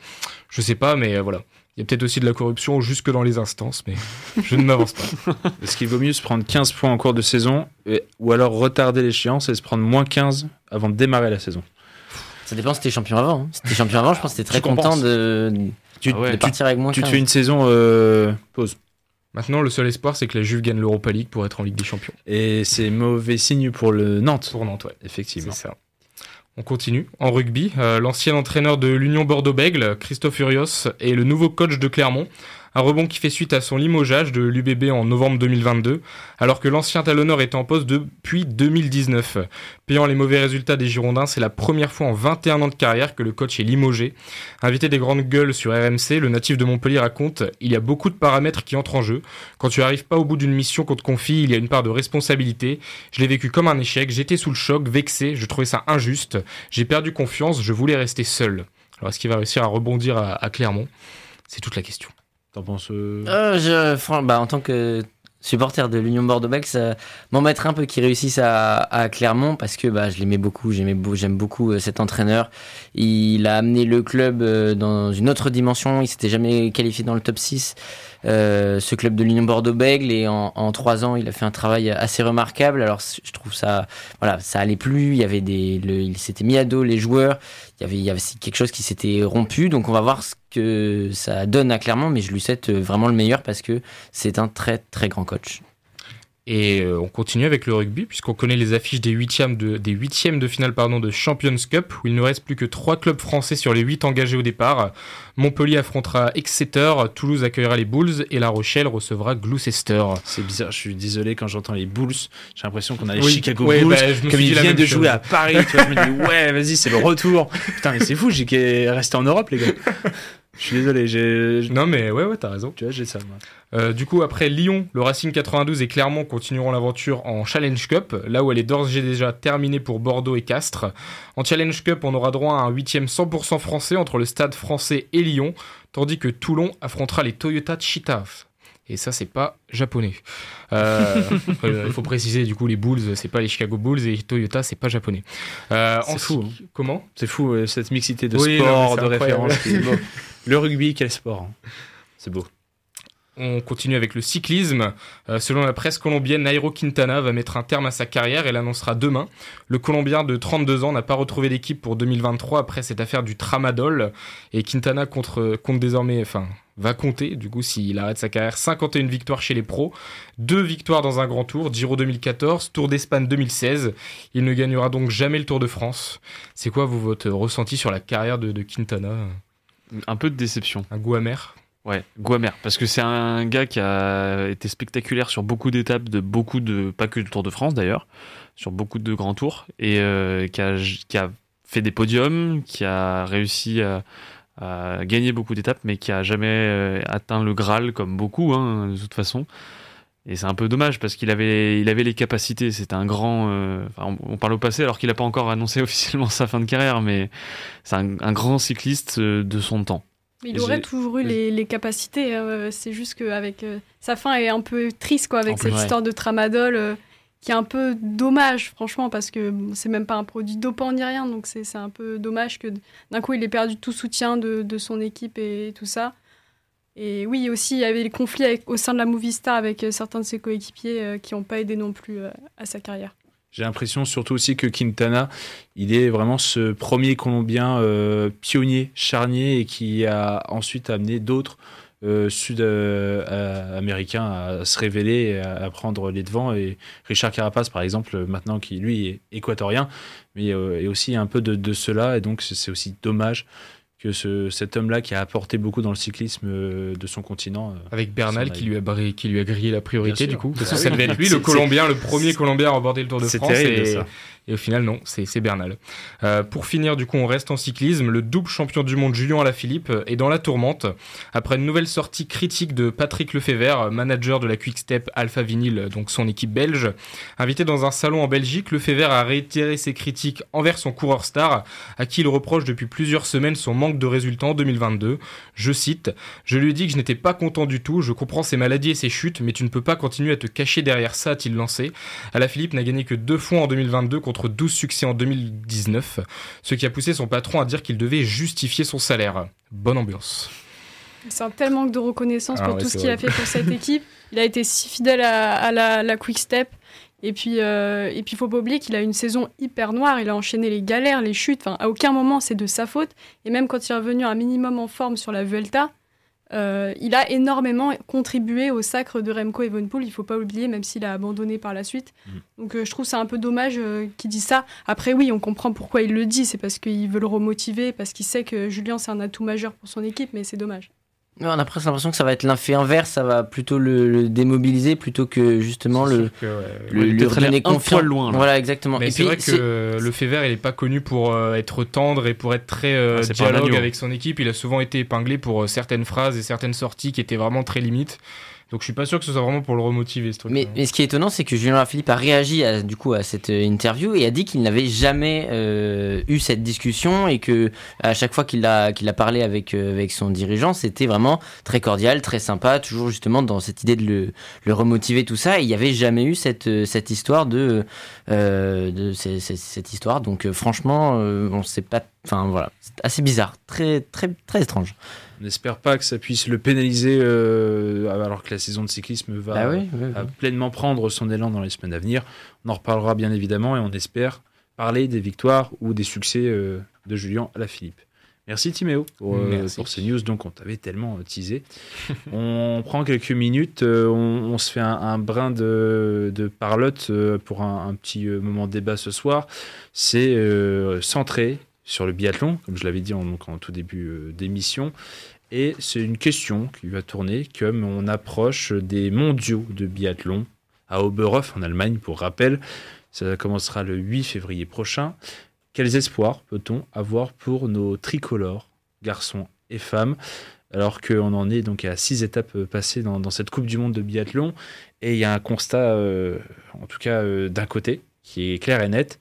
Je sais pas, mais euh, voilà. Il y a peut-être aussi de la corruption jusque dans les instances, mais je ne m'avance pas. Est-ce qu'il vaut mieux se prendre 15 points en cours de saison ou alors retarder l'échéance et se prendre moins 15 avant de démarrer la saison? Ça dépend si t'es champion avant. Hein. Si t'es champion avant, je pense que t'es très content de, tu, partir avec moins 15. Tu te fais une saison euh, pause. Maintenant, le seul espoir, c'est que la Juve gagne l'Europa League pour être en Ligue des Champions. Et c'est mauvais signe pour le Nantes. Pour Nantes, ouais. Effectivement. C'est ça. On continue. En rugby, euh, l'ancien entraîneur de l'Union Bordeaux-Bègle, Christophe Urios, est le nouveau coach de Clermont. Un rebond qui fait suite à son limogeage de l'UBB en novembre 2022, alors que l'ancien talonneur est en poste depuis 2019. Payant les mauvais résultats des Girondins, c'est la première fois en 21 ans de carrière que le coach est limogé. Invité des grandes gueules sur RMC, le natif de Montpellier raconte Il y a beaucoup de paramètres qui entrent en jeu. Quand tu arrives pas au bout d'une mission qu'on te confie, il y a une part de responsabilité. Je l'ai vécu comme un échec, j'étais sous le choc, vexé, je trouvais ça injuste. J'ai perdu confiance, je voulais rester seul. Alors est-ce qu'il va réussir à rebondir à Clermont? C'est toute la question. T'en penses euh... euh bah, En tant que supporter de l'Union Bordeaux-Bègles, ça m'embêterait un peu qu'il réussisse à, Clermont parce que bah, je l'aimais beaucoup, j'aime beaucoup euh, cet entraîneur. Il a amené le club euh, dans une autre dimension, il s'était jamais qualifié dans le top 6. Euh, ce club de l'Union Bordeaux-Bègles et en, trois ans il a fait un travail assez remarquable. Alors je trouve ça voilà ça allait plus. Il y avait des il s'était mis à dos les joueurs. Il y avait il y avait quelque chose qui s'était rompu. Donc on va voir ce que ça donne à Clermont mais je lui souhaite vraiment le meilleur parce que c'est un très très grand coach et euh, on continue avec le rugby, puisqu'on connaît les affiches des huitièmes de, des huitièmes de finale pardon, de Champions Cup, où il ne reste plus que trois clubs français sur les huit engagés au départ. Montpellier affrontera Exeter, Toulouse accueillera les Bulls, et La Rochelle recevra Gloucester. C'est bizarre, je suis désolé quand j'entends les Bulls, j'ai l'impression qu'on a les Chicago Bulls, bah, comme ils viennent de jouer à Paris, tu vois, je me dis ouais, vas-y, c'est le retour. Putain, mais c'est fou, j'ai resté en Europe, les gars. Je suis désolé, j'ai. Non, mais ouais, ouais, t'as raison. Tu vois, j'ai ça, moi. Euh, du coup, après Lyon, le Racing 92 et Clermont continueront l'aventure en Challenge Cup, là où elle est d'ores et déjà terminée pour Bordeaux et Castres. En Challenge Cup, on aura droit à un huitième 100% français entre le Stade français et Lyon, tandis que Toulon affrontera les Toyota Cheetahs. Et ça, c'est pas japonais. Euh, il faut préciser, du coup, les Bulls, c'est pas les Chicago Bulls et Toyota, c'est pas japonais. Euh, c'est fou. Hein. Comment? C'est fou, cette mixité de sport, de références. le rugby, quel sport hein. C'est beau. On continue avec le cyclisme. Euh, selon la presse colombienne, Nairo Quintana va mettre un terme à sa carrière et l'annoncera demain. Le Colombien de 32 ans n'a pas retrouvé d'équipe pour 2023 après cette affaire du tramadol. Et Quintana compte, compte désormais, enfin, va compter, du coup, s'il arrête sa carrière, 51 victoires chez les pros, 2 victoires dans un grand tour, Giro 2014, Tour d'Espagne 2016. Il ne gagnera donc jamais le Tour de France. C'est quoi, vous, votre ressenti sur la carrière de Quintana? Un peu de déception. Un goût amer Ouais, Guamer, parce que c'est un gars qui a été spectaculaire sur beaucoup d'étapes de beaucoup de, pas que le Tour de France d'ailleurs, sur beaucoup de grands tours, et euh, qui, a, qui, a, fait des podiums, qui a réussi à, gagner beaucoup d'étapes, mais qui a jamais euh, atteint le Graal comme beaucoup, hein, de toute façon. Et c'est un peu dommage parce qu'il avait, il avait les capacités. C'était un grand. Euh, on, parle au passé alors qu'il n'a pas encore annoncé officiellement sa fin de carrière, mais c'est un, un grand cycliste de son temps il aurait toujours eu les, capacités. Hein, c'est juste qu'avec euh, sa fin est un peu triste, quoi, avec cette histoire de tramadol, euh, qui est un peu dommage, franchement, parce que c'est même pas un produit dopant ni rien. Donc c'est un peu dommage que d'un coup il ait perdu tout soutien de, son équipe et, tout ça. Et oui, aussi, il y avait les conflits au sein de la Movistar avec euh, certains de ses coéquipiers qui n'ont pas aidé non plus à sa carrière. J'ai l'impression surtout aussi que Quintana, il est vraiment ce premier Colombien euh, pionnier, charnier et qui a ensuite amené d'autres euh, sud-américains à se révéler, à, prendre les devants. Et Richard Carapace, par exemple, maintenant qui lui est équatorien, mais euh, est aussi un peu de cela. Et donc c'est aussi dommage que ce, cet homme-là qui a apporté beaucoup dans le cyclisme euh, de son continent. Euh, Avec Bernal qui lui, a qui lui a grillé la priorité du coup. Parce que ça devait être lui le Colombien, le premier Colombien à remporter le Tour de France. Terrible, ça. Et au final, non, c'est Bernal. Euh, pour finir, du coup, on reste en cyclisme. Le double champion du monde Julien Alaphilippe est dans la tourmente. Après une nouvelle sortie critique de Patrick Lefebvre, manager de la Quick Step Alpha Vinyl, donc son équipe belge. Invité dans un salon en Belgique, Lefebvre a réitéré ses critiques envers son coureur star, à qui il reproche depuis plusieurs semaines son manque de résultats en 2022. Je cite Je lui ai dit que je n'étais pas content du tout, je comprends ses maladies et ses chutes, mais tu ne peux pas continuer à te cacher derrière ça, a-t-il lancé. Alaphilippe n'a gagné que deux fois en 2022 contre 12 succès en 2019, ce qui a poussé son patron à dire qu'il devait justifier son salaire. Bonne ambiance. C'est un tel manque de reconnaissance pour ah tout ce qu'il a fait pour cette équipe. Il a été si fidèle à, la, Quick Step. Et puis, euh, et puis, faut pas oublier qu'il a une saison hyper noire. Il a enchaîné les galères, les chutes. Enfin, à aucun moment c'est de sa faute. Et même quand il est revenu un minimum en forme sur la Vuelta, euh, il a énormément contribué au sacre de Remco Evenpool, il faut pas oublier, même s'il a abandonné par la suite. Mm. Donc euh, je trouve c'est un peu dommage euh, qu'il dise ça. Après oui, on comprend pourquoi il le dit, c'est parce qu'il veut le remotiver, parce qu'il sait que Julien c'est un atout majeur pour son équipe, mais c'est dommage on a presque l'impression que ça va être l'effet inverse, ça va plutôt le, démobiliser plutôt que justement le, le, lui donner confiance. loin. Voilà, exactement. Mais c'est vrai que le fait vert, il n'est pas connu pour euh, être tendre et pour être très euh, ah, dialogue avec son équipe. Il a souvent été épinglé pour euh, certaines phrases et certaines sorties qui étaient vraiment très limites. Donc je suis pas sûr que ce soit vraiment pour le remotiver. Mais, ce qui est étonnant, c'est que Julien Philippe a réagi à, du coup à cette euh, interview et a dit qu'il n'avait jamais euh, eu cette discussion et que à chaque fois qu'il a qu'il a parlé avec euh, avec son dirigeant, c'était vraiment très cordial, très sympa, toujours justement dans cette idée de le, remotiver tout ça. Et il n'y avait jamais eu cette cette histoire de cette histoire. Donc franchement, on sait pas. Enfin voilà, c'est assez bizarre, très très très étrange. On n'espère pas que ça puisse le pénaliser euh, alors que la saison de cyclisme va bah pleinement prendre son élan dans les semaines à venir. On en reparlera bien évidemment et on espère parler des victoires ou des succès euh, de Julien à la Philippe. Merci Timéo pour, euh, ces news donc on t'avait tellement teasé. on prend quelques minutes, on, se fait un, brin de, parlotte pour un, un, petit moment de débat ce soir. C'est centré sur le biathlon, comme je l'avais dit en, tout début euh, d'émission. Et c'est une question qui va tourner comme on approche des mondiaux de biathlon à Oberhof en Allemagne, pour rappel. Ça commencera le 8 février prochain. Quels espoirs peut-on avoir pour nos tricolores, garçons et femmes alors qu'on en est donc à six étapes passées dans, cette Coupe du Monde de biathlon? Et il y a un constat, euh, en tout cas euh, d'un côté, qui est clair et net,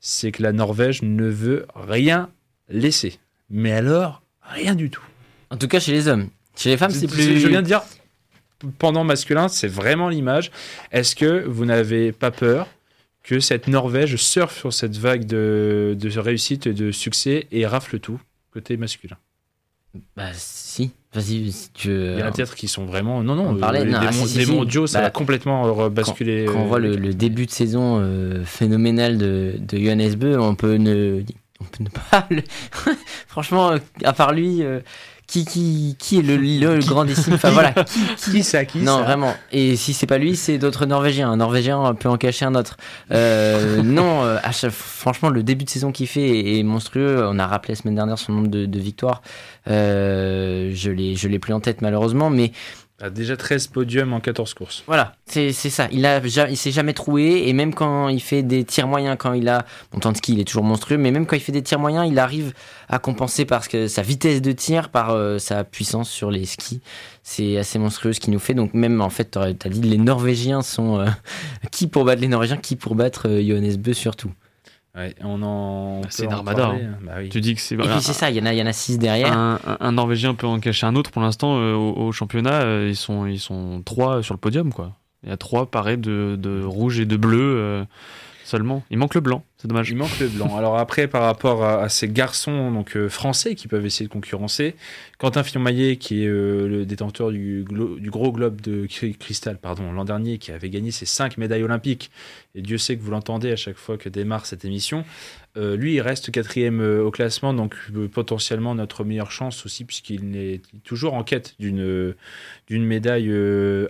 c'est que la Norvège ne veut rien laisser. Mais alors, rien du tout. En tout cas, chez les hommes. Chez les femmes, c'est plus. Je viens de dire, pendant masculin, c'est vraiment l'image. Est-ce que vous n'avez pas peur que cette Norvège surfe sur cette vague de, de réussite et de succès et rafle tout côté masculin? Bah, si. Vas-y, si tu veux. Il y a peut-être qui sont vraiment. Non, non, les, ah, mondiaux, ça bah, va complètement basculer. Quand, on voit le, début de saison euh, phénoménal de, de Johannes Beu, on peut ne, on peut ne pas. Franchement, à part lui. Euh, qui, qui, qui est le, le grandissime Enfin voilà. Qui, ça qui Non, vraiment. Et si c'est pas lui, c'est d'autres Norvégiens. Un Norvégien peut en cacher un autre. Euh, non, franchement, le début de saison qu'il fait est, monstrueux. On a rappelé la semaine dernière son nombre de, de victoires. Euh, je l'ai, je l'ai plus en tête malheureusement, mais a déjà 13 podiums en 14 courses. Voilà, c'est, ça. Il a il s'est jamais troué et même quand il fait des tirs moyens, quand il a bon temps de ski, il est toujours monstrueux, mais même quand il fait des tirs moyens, il arrive à compenser parce que sa vitesse de tir par euh, sa puissance sur les skis. C'est assez monstrueux ce qu'il nous fait. Donc même en fait, tu as dit les Norvégiens sont euh, qui pour battre les Norvégiens, qui pour battre euh, Johannes Beu surtout? On en. Bah, c'est une armada. Hein. Bah tu dis que c'est. Et puis c'est ça, il y en a, il y en a six derrière. Un, Norvégien peut en cacher un autre. Pour l'instant, euh, au, championnat, euh, ils sont, ils sont trois sur le podium, quoi. Il y a trois pareils de, rouge et de bleu euh, seulement. Il manque le blanc. C'est dommage. Il manque le blanc. Alors après, par rapport à, ces garçons donc euh, français qui peuvent essayer de concurrencer, Quentin Fillon-Maillet, qui est euh, le détenteur du, du, gros globe de cristal, pardon, l'an dernier, qui avait gagné ses cinq médailles olympiques, et Dieu sait que vous l'entendez à chaque fois que démarre cette émission, euh, lui, il reste quatrième au classement, donc potentiellement notre meilleure chance aussi, puisqu'il est toujours en quête d'une médaille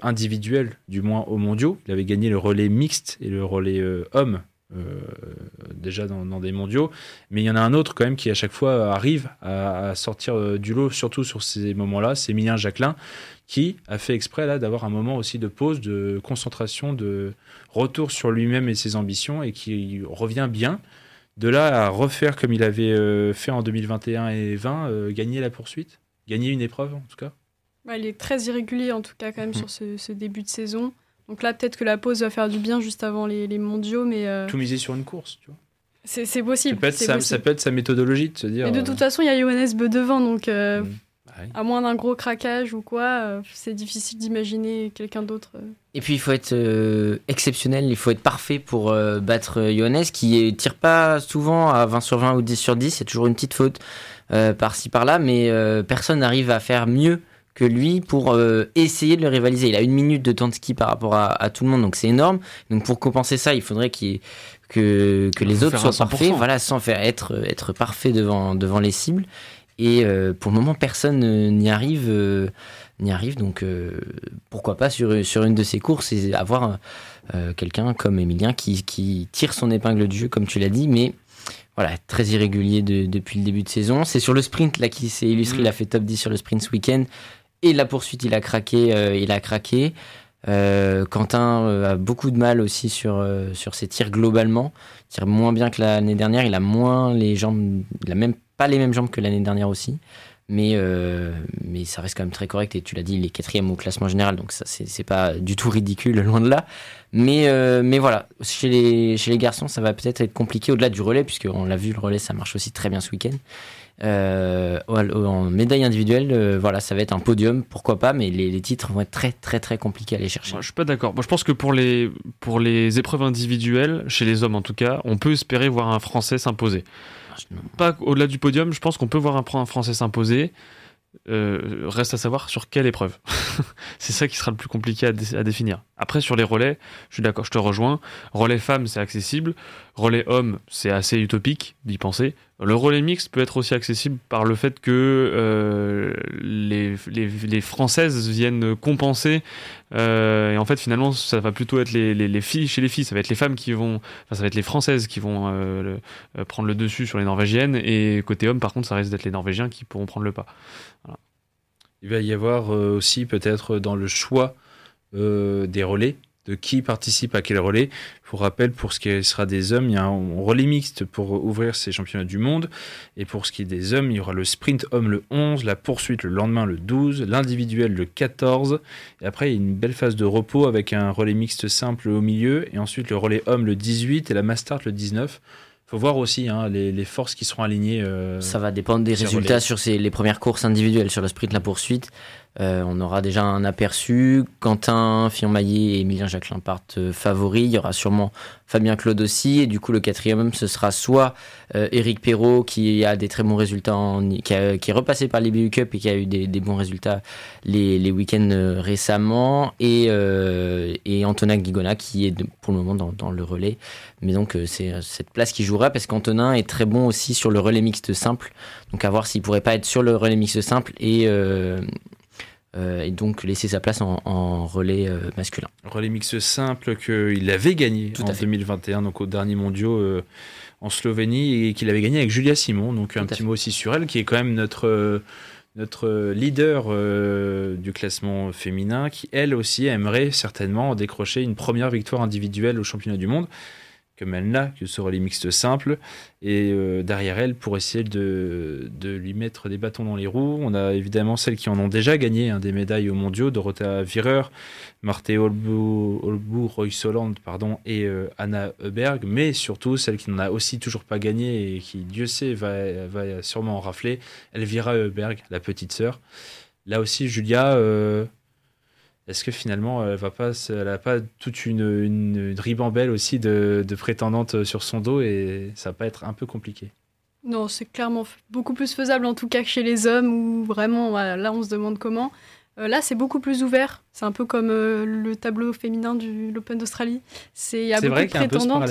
individuelle, du moins aux mondiaux. Il avait gagné le relais mixte et le relais homme euh, déjà dans, des mondiaux. Mais il y en a un autre quand même qui à chaque fois arrive à, sortir euh, du lot, surtout sur ces moments-là. C'est Emilien Jacquelin qui a fait exprès là d'avoir un moment aussi de pause, de concentration, de retour sur lui-même et ses ambitions et qui revient bien. De là à refaire comme il avait euh, fait en 2021 et 20, gagner la poursuite, gagner une épreuve en tout cas. il est très irrégulier en tout cas quand même mmh. sur ce, début de saison. Donc là, peut-être que la pause va faire du bien juste avant les, mondiaux, mais... Euh, Tout miser sur une course, tu vois. C'est possible. Ça peut, être sa, ça peut, être sa, méthodologie de se dire... Et de toute euh, façon, il y a Johannes Beu devant, donc... Euh, à moins d'un gros craquage ou quoi, c'est difficile d'imaginer quelqu'un d'autre. Et puis il faut être exceptionnel, il faut être parfait pour battre Johannes qui tire pas souvent à 20 sur 20 ou 10 sur 10, il y a toujours une petite faute par-ci par-là, mais personne n'arrive à faire mieux que lui pour euh, essayer de le rivaliser. Il a une minute de temps de ski par rapport à, tout le monde, donc c'est énorme. Donc pour compenser ça, il faudrait qu'il que, que les autres soient parfaits, voilà, sans faire être, être parfait devant, devant les cibles. Et euh, pour le moment, personne n'y arrive, euh, n'y arrive. Donc pourquoi pas sur, sur une de ces courses et avoir quelqu'un comme Emilien qui, qui tire son épingle du jeu, comme tu l'as dit, mais voilà, très irrégulier depuis le début de saison. C'est sur le sprint là qui s'est illustré. Il a fait top 10 sur le sprint ce week-end. Et la poursuite, il a craqué. Euh, il a craqué. Euh, Quentin euh, a beaucoup de mal aussi sur, sur ses tirs globalement. Il tire moins bien que l'année dernière. Il a moins les jambes. Il a même pas les mêmes jambes que l'année dernière aussi. Mais, mais ça reste quand même très correct. Et tu l'as dit, il est quatrième au classement général. Donc ça, c'est pas du tout ridicule, loin de là. Mais, mais voilà, chez les, chez les garçons, ça va peut-être être compliqué au-delà du relais, puisqu'on l'a vu, le relais, ça marche aussi très bien ce week-end. Euh, en médaille individuelle, euh, voilà, ça va être un podium, pourquoi pas, mais les, titres vont être très très très compliqués à aller chercher. je suis pas d'accord. Moi, je pense que pour les pour les épreuves individuelles, chez les hommes en tout cas, on peut espérer voir un Français s'imposer. Pas au-delà du podium, je pense qu'on peut voir un, un Français s'imposer. Euh, reste à savoir sur quelle épreuve. c'est ça qui sera le plus compliqué à, définir. Après, sur les relais, je suis d'accord, je te rejoins. Relais femmes, c'est accessible. Relais hommes, c'est assez utopique d'y penser. Le relais mixte peut être aussi accessible par le fait que euh, les, les, Françaises viennent compenser. Euh, et en fait, finalement, ça va plutôt être les, les, filles. Chez les filles, ça va être les femmes qui vont. Enfin, ça va être les Françaises qui vont prendre le dessus sur les Norvégiennes. Et côté homme, par contre, ça risque d'être les Norvégiens qui pourront prendre le pas. Il va y avoir euh, aussi peut-être dans le choix euh, des relais, de qui participe à quel relais. Pour rappel, pour ce qui sera des hommes, il y a un relais mixte pour ouvrir ces championnats du monde. Et pour ce qui est des hommes, il y aura le sprint homme le 11, la poursuite le lendemain le 12, l'individuel le 14. Et après, il y a une belle phase de repos avec un relais mixte simple au milieu. Et ensuite, le relais homme le 18 et la Mastart le 19 faut voir aussi hein, les, forces qui seront alignées. Euh, ça va dépendre des résultats sur ces, les premières courses individuelles, sur le sprint, la poursuite. Euh, on aura déjà un aperçu. Quentin, Fillon-Maillet et Emilien Jacquelin partent euh, favoris. Il y aura sûrement Fabien Claude aussi. Et du coup, le quatrième, ce sera soit Eric Perrault, qui a des très bons résultats, qui, est repassé par les BU Cup et qui a eu des, bons résultats les, week-ends récemment. Et, et Antonin Guigona, qui est pour le moment dans, le relais. Mais donc, c'est cette place qui jouera parce qu'Antonin est très bon aussi sur le relais mixte simple. Donc, à voir s'il pourrait pas être sur le relais mixte simple euh, et donc laisser sa place en, relais euh, masculin. Relais mix simple qu'il avait gagné en 2021, donc au dernier mondiaux euh, en Slovénie, et qu'il avait gagné avec Julia Simon. Donc un petit mot aussi sur elle, qui est quand même notre notre leader du classement féminin, qui elle aussi aimerait certainement décrocher une première victoire individuelle au championnat du monde comme elle n'a que ce relais mixte simple. Et euh, derrière elle, pour essayer de, de, lui mettre des bâtons dans les roues, on a évidemment celles qui en ont déjà gagné hein, des médailles aux mondiaux, Dorothea Vireur, Marthe Olbu, Roy Soland pardon, et euh, Anna Heuberg, mais surtout celle qui n'en a aussi toujours pas gagné et qui, Dieu sait, va, va sûrement en rafler, Elvira Heuberg, la petite sœur. Là aussi, Julia, euh, est-ce que finalement, elle va pas, elle n'a pas toute une, une, ribambelle aussi de, de, prétendantes sur son dos et ça va pas être un peu compliqué? Non, c'est clairement beaucoup plus faisable en tout cas que chez les hommes où vraiment, là, on se demande comment. Euh, là, c'est beaucoup plus ouvert. C'est un peu comme euh, le tableau féminin de l'Open d'Australie. C'est il y a beaucoup vrai de prétendantes.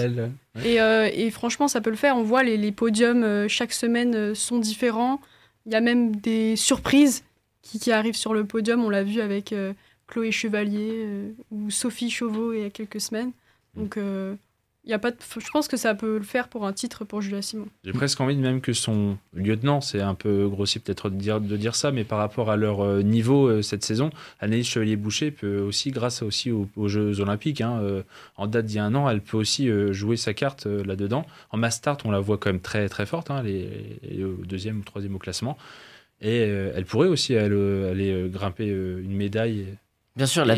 Et, euh, et, franchement, ça peut le faire. On voit les, les podiums chaque semaine sont différents. Il y a même des surprises qui, qui arrivent sur le podium. On l'a vu avec Chloé Chevalier ou Sophie Chauveau il y a quelques semaines. Donc y a pas je pense que ça peut le faire pour un titre pour Julia Simon. J'ai presque envie de même que son lieutenant, c'est un peu grossier peut-être de dire, de dire ça, mais par rapport à leur euh, niveau euh, cette saison, Anaïs Chevalier-Boucher peut aussi, grâce aussi aux, Jeux Olympiques, hein, euh, en date d'il y a un an, elle peut aussi jouer sa carte là-dedans. En mass start, on la voit quand même très très forte, hein, elle, est, au deuxième ou troisième au classement. Et elle pourrait aussi aller grimper une médaille Bien sûr, la,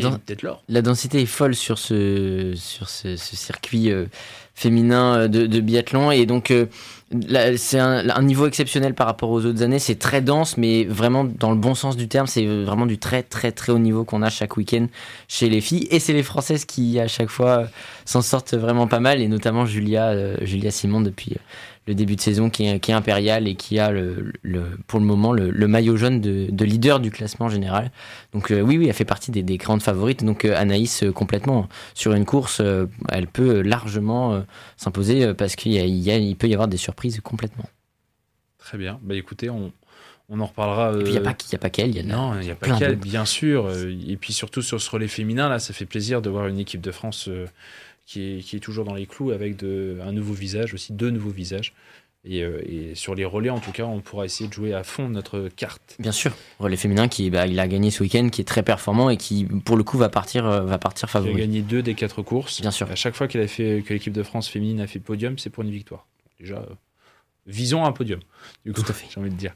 la, densité est folle sur ce, sur ce, circuit euh, féminin euh, de, biathlon. Et donc, euh, c'est un, niveau exceptionnel par rapport aux autres années. C'est très dense, mais vraiment dans le bon sens du terme. C'est vraiment du très, très, très haut niveau qu'on a chaque week-end chez les filles. Et c'est les Françaises qui, à chaque fois, s'en sortent vraiment pas mal. Et notamment Julia, Julia Simon depuis le début de saison qui est, impérial et qui a le, pour le moment le, maillot jaune de, leader du classement général. Donc euh, oui, oui, elle fait partie des, grandes favorites. Donc euh, Anaïs, euh, complètement, sur une course, elle peut largement s'imposer parce qu'il il peut y avoir des surprises complètement. Très bien. Bah écoutez, on, on en reparlera. il n'y a pas qu'elle, il y a Non, il n'y a pas qu'elle, bien sûr. Et puis surtout sur ce relais féminin, là, ça fait plaisir de voir une équipe de France qui est, toujours dans les clous avec de, un nouveau visage, aussi deux nouveaux visages. Euh, et, sur les relais, en tout cas, on pourra essayer de jouer à fond notre carte. Bien sûr, relais féminin qui bah, il a gagné ce week-end, qui est très performant et qui, pour le coup, va partir, euh, va partir favori. Il a gagné deux des quatre courses. Bien sûr. À chaque fois qu'elle a fait, que l'équipe de France féminine a fait podium, c'est pour une victoire. Déjà, euh, visons un podium. Du coup, j'ai envie de dire.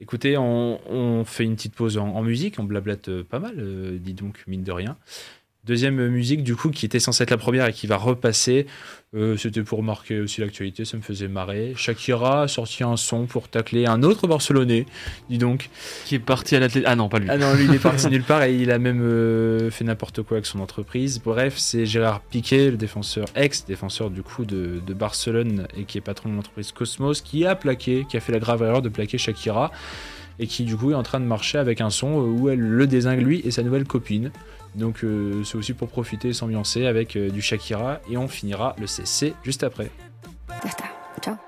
Écoutez, on, fait une petite pause en, musique, on blablate pas mal, dis donc, mine de rien. Deuxième musique, du coup, qui était censée être la première et qui va repasser. Euh, c'était pour marquer aussi l'actualité, ça me faisait marrer. Shakira a sorti un son pour tacler un autre Barcelonais, dis donc. Qui est parti à l'athlète. Ah non, pas lui. Ah non, lui, il est parti nulle part et il a même euh, fait n'importe quoi avec son entreprise. Bref, c'est Gérard Piquet, le défenseur, ex-défenseur du coup de, de, Barcelone et qui est patron de l'entreprise Cosmos, qui a plaqué, qui a fait la grave erreur de plaquer Shakira et qui du coup est en train de marcher avec un son où elle le désingue lui et sa nouvelle copine. Donc euh, c'est aussi pour profiter et s'ambiancer avec euh, du Shakira et on finira le CC juste après.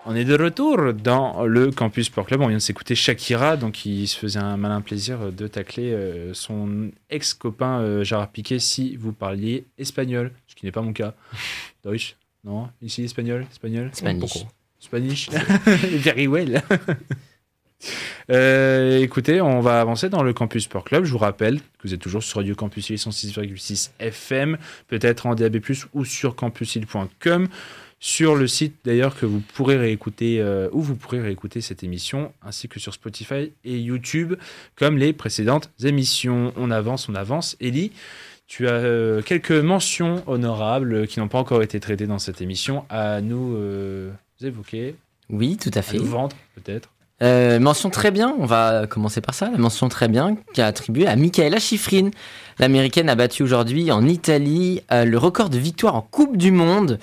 On est de retour dans le Campus Sport Club. On vient de s'écouter Shakira, donc il se faisait un malin plaisir de tacler euh, son ex-copain Gérard Piquet si vous parliez espagnol, ce qui n'est pas mon cas. Deutsch Non? Ici espagnol Espagnol? Spanish. Spanish Very well euh, écoutez, on va avancer dans le Campus Sport Club. Je vous rappelle que vous êtes toujours sur Radio Campus 106,6 FM, peut-être en DAB+, ou sur campusil.com. Sur le site d'ailleurs que vous pourrez réécouter, euh, ou vous pourrez réécouter cette émission, ainsi que sur Spotify et YouTube, comme les précédentes émissions. On avance, on avance. Ellie, tu as euh, quelques mentions honorables qui n'ont pas encore été traitées dans cette émission à nous évoquer. Oui, tout à fait. À nous vendre, peut-être. Euh, mention très bien, on va commencer par ça, la mention très bien qui est à Michaela Schifrin. L'américaine a battu aujourd'hui en Italie euh, le record de victoire en Coupe du Monde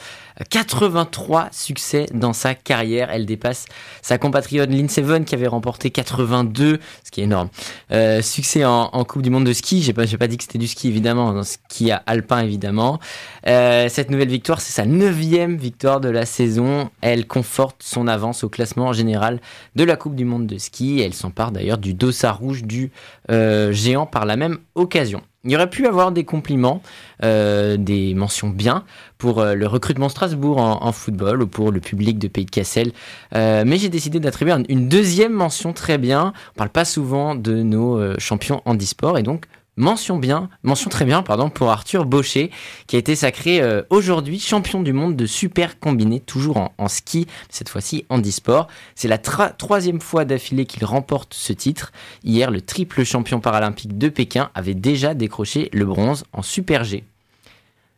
83 succès dans sa carrière. Elle dépasse sa compatriote Lindsey Vonn qui avait remporté 82, ce qui est énorme. Euh, succès en, Coupe du Monde de ski. J'ai pas, pas dit que c'était du ski évidemment, dans ski à alpin évidemment. Euh, cette nouvelle victoire, c'est sa neuvième victoire de la saison. Elle conforte son avance au classement général de la Coupe du Monde de ski. Elle s'empare d'ailleurs du dossard rouge du géant par la même occasion. Il y aurait pu avoir des compliments, euh, des mentions bien pour euh, le recrutement Strasbourg en, football ou pour le public de Pays de Cassel. Euh, mais j'ai décidé d'attribuer une deuxième mention très bien. On parle pas souvent de nos champions handisport et donc Mention bien, mention très bien, pardon, pour Arthur Baucher, qui a été sacré euh, aujourd'hui champion du monde de super combiné, toujours en, ski, cette fois-ci en e-sport. C'est la troisième fois d'affilée qu'il remporte ce titre. Hier, le triple champion paralympique de Pékin avait déjà décroché le bronze en super G.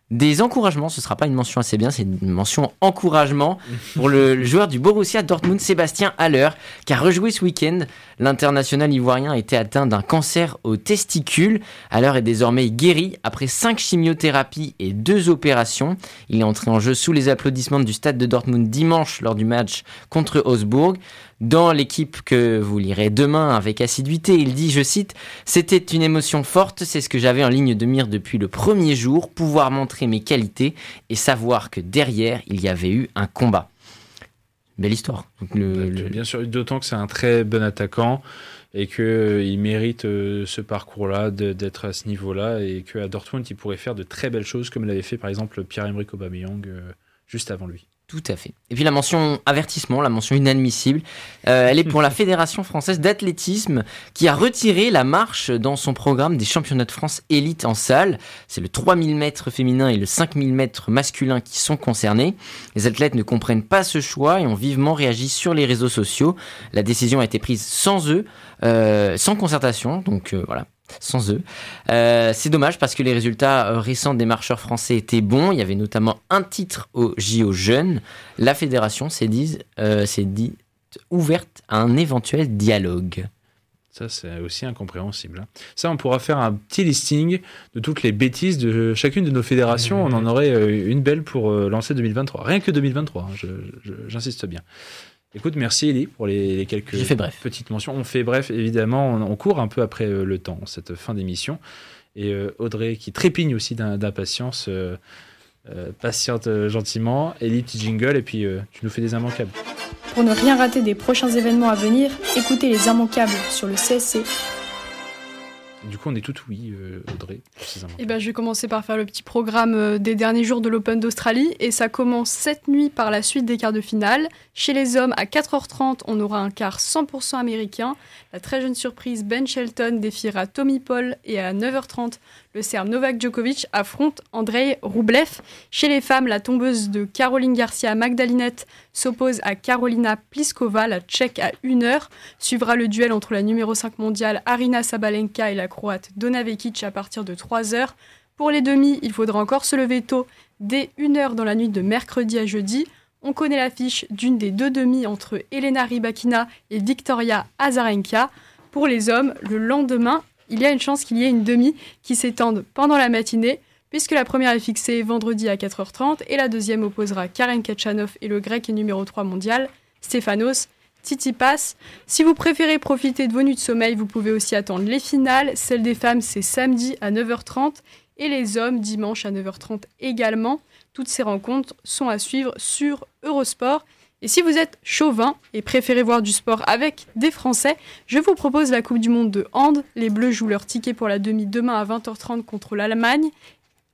des encouragements. Ce ne sera pas une mention assez bien, c'est une mention encouragement pour le, joueur du Borussia Dortmund, Sébastien Haller, qui a rejoué ce week-end. L'international ivoirien a été atteint d'un cancer aux testicules. Haller est désormais guéri après cinq chimiothérapies et deux opérations. Il est entré en jeu sous les applaudissements du stade de Dortmund dimanche lors du match contre Augsbourg. Dans l'équipe que vous lirez demain avec assiduité, il dit, je cite, C'était une émotion forte, c'est ce que j'avais en ligne de mire depuis le premier jour, pouvoir montrer mes qualités et savoir que derrière, il y avait eu un combat. Belle histoire. Bien sûr, d'autant que c'est un très bon attaquant et qu'il euh, mérite euh, ce parcours-là, d'être à ce niveau-là, et qu'à Dortmund, il pourrait faire de très belles choses, comme l'avait fait par exemple Pierre-Emerick Aubameyang euh, juste avant lui. Tout à fait. Et puis la mention avertissement, la mention inadmissible, euh, elle est pour la Fédération française d'athlétisme qui a retiré la marche dans son programme des championnats de France élite en salle. C'est le 3000 mètres féminin et le 5000 mètres masculin qui sont concernés. Les athlètes ne comprennent pas ce choix et ont vivement réagi sur les réseaux sociaux. La décision a été prise sans eux, euh, sans concertation. Donc euh, voilà, sans eux. Euh, c'est dommage parce que les résultats euh, récents des marcheurs français étaient bons. Il y avait notamment un titre au JO Jeunes. La fédération s'est dit, euh, dit ouverte à un éventuel dialogue. Ça, c'est aussi incompréhensible. Hein. Ça, on pourra faire un petit listing de toutes les bêtises de chacune de nos fédérations. On en aurait une belle pour lancer 2023. Rien que 2023, hein, j'insiste bien. Écoute, merci Elie pour les, quelques petites mentions. On fait bref, évidemment, on, court un peu après euh, le temps, cette fin d'émission. Et euh, Audrey, qui trépigne aussi d'impatience, euh, patiente gentiment. Elie, petit jingle, et puis tu nous fais des immanquables. Pour ne rien rater des prochains événements à venir, écoutez les immanquables sur le CSC du coup, on est tout oui, euh, Audrey. Eh ben, je vais commencer par faire le petit programme euh, des derniers jours de l'Open d'Australie. Et ça commence cette nuit par la suite des quarts de finale. Chez les hommes, à 4h30, on aura un quart 100% américain. La très jeune surprise Ben Shelton défiera Tommy Paul. Et à 9h30, le Serbe Novak Djokovic affronte Andrei Rublev. Chez les femmes, la tombeuse de Caroline Garcia Magdalinette s'oppose à Carolina Pliskova, la tchèque à 1h. Suivra le duel entre la numéro 5 mondiale Arina Sabalenka et la croate Dona Vekic à partir de 3h. Pour les demi, il faudra encore se lever tôt dès 1h dans la nuit de mercredi à jeudi. On connaît l'affiche d'une des deux demi entre Elena Rybakina et Victoria Azarenka. Pour les hommes, le lendemain, il y a une chance qu'il y ait une demi qui s'étende pendant la matinée, puisque la première est fixée vendredi à 4h30 et la deuxième opposera Karen Kachanov et le grec et numéro 3 mondial, Stefanos Tsitsipas. Si vous préférez profiter de vos nuits de sommeil, vous pouvez aussi attendre les finales. Celle des femmes, c'est samedi à 9h30 et les hommes dimanche à 9h30 également. Toutes ces rencontres sont à suivre sur Eurosport. Et si vous êtes chauvin et préférez voir du sport avec des Français, je vous propose la Coupe du Monde de hand. Les Bleus jouent leur ticket pour la demi demain à 20h30 contre l'Allemagne,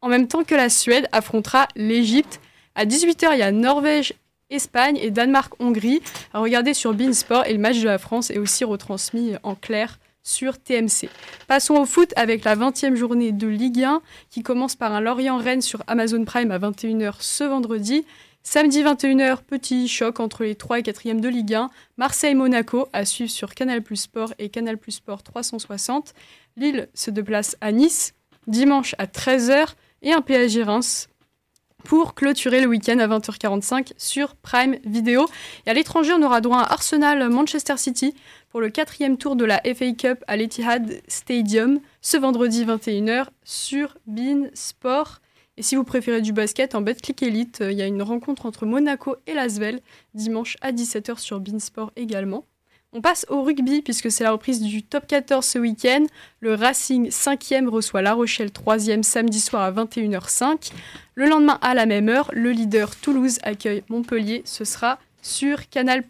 en même temps que la Suède affrontera l'Égypte. À 18h, il y a Norvège, Espagne et Danemark-Hongrie à regarder sur Beansport et le match de la France est aussi retransmis en clair sur TMC. Passons au foot avec la 20e journée de Ligue 1 qui commence par un Lorient-Rennes sur Amazon Prime à 21h ce vendredi. Samedi 21h, petit choc entre les 3 et 4e de Ligue 1. Marseille-Monaco à suivre sur Canal Plus Sport et Canal Plus Sport 360. Lille se déplace à Nice dimanche à 13h et un PSG Reims pour clôturer le week-end à 20h45 sur Prime Video. Et à l'étranger, on aura droit à Arsenal Manchester City pour le quatrième tour de la FA Cup à l'Etihad Stadium ce vendredi 21h sur Bean Sport. Et si vous préférez du basket, en Betclic Elite, euh, il y a une rencontre entre Monaco et Lasvel, dimanche à 17h sur Beansport également. On passe au rugby, puisque c'est la reprise du top 14 ce week-end. Le Racing 5e reçoit La Rochelle 3e samedi soir à 21h05. Le lendemain, à la même heure, le leader Toulouse accueille Montpellier. Ce sera sur Canal+.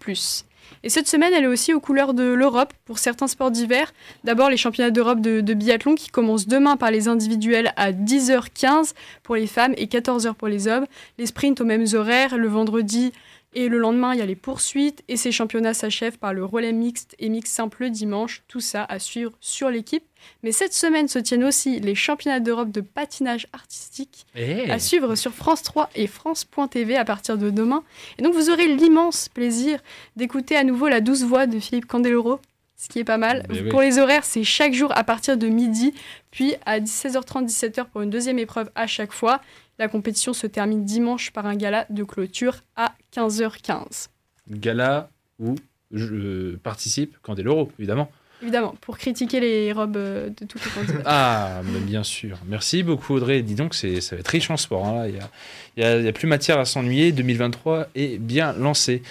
Et cette semaine, elle est aussi aux couleurs de l'Europe pour certains sports d'hiver. D'abord, les championnats d'Europe de, biathlon qui commencent demain par les individuels à 10h15 pour les femmes et 14h pour les hommes. Les sprints aux mêmes horaires, le vendredi et le lendemain, il y a les poursuites et ces championnats s'achèvent par le relais mixte et mix simple dimanche. Tout ça à suivre sur l'équipe. Mais cette semaine se tiennent aussi les championnats d'Europe de patinage artistique eh. à suivre sur France 3 et France.tv à partir de demain. Et donc vous aurez l'immense plaisir d'écouter à nouveau la douce voix de Philippe Candeloro, ce qui est pas mal. pour les horaires, c'est chaque jour à partir de midi, puis à 16h30, 17h pour une deuxième épreuve à chaque fois. La compétition se termine dimanche par un gala de clôture à 15h15. Gala où je participe quand est l'euro, évidemment. Évidemment, pour critiquer les robes euh, de toutes les candidats. Ah, bien sûr. Merci beaucoup Audrey. Dis donc, ça va être riche en sport. Hein. Il n'y a, a, plus matière à s'ennuyer. 2023 est bien lancé.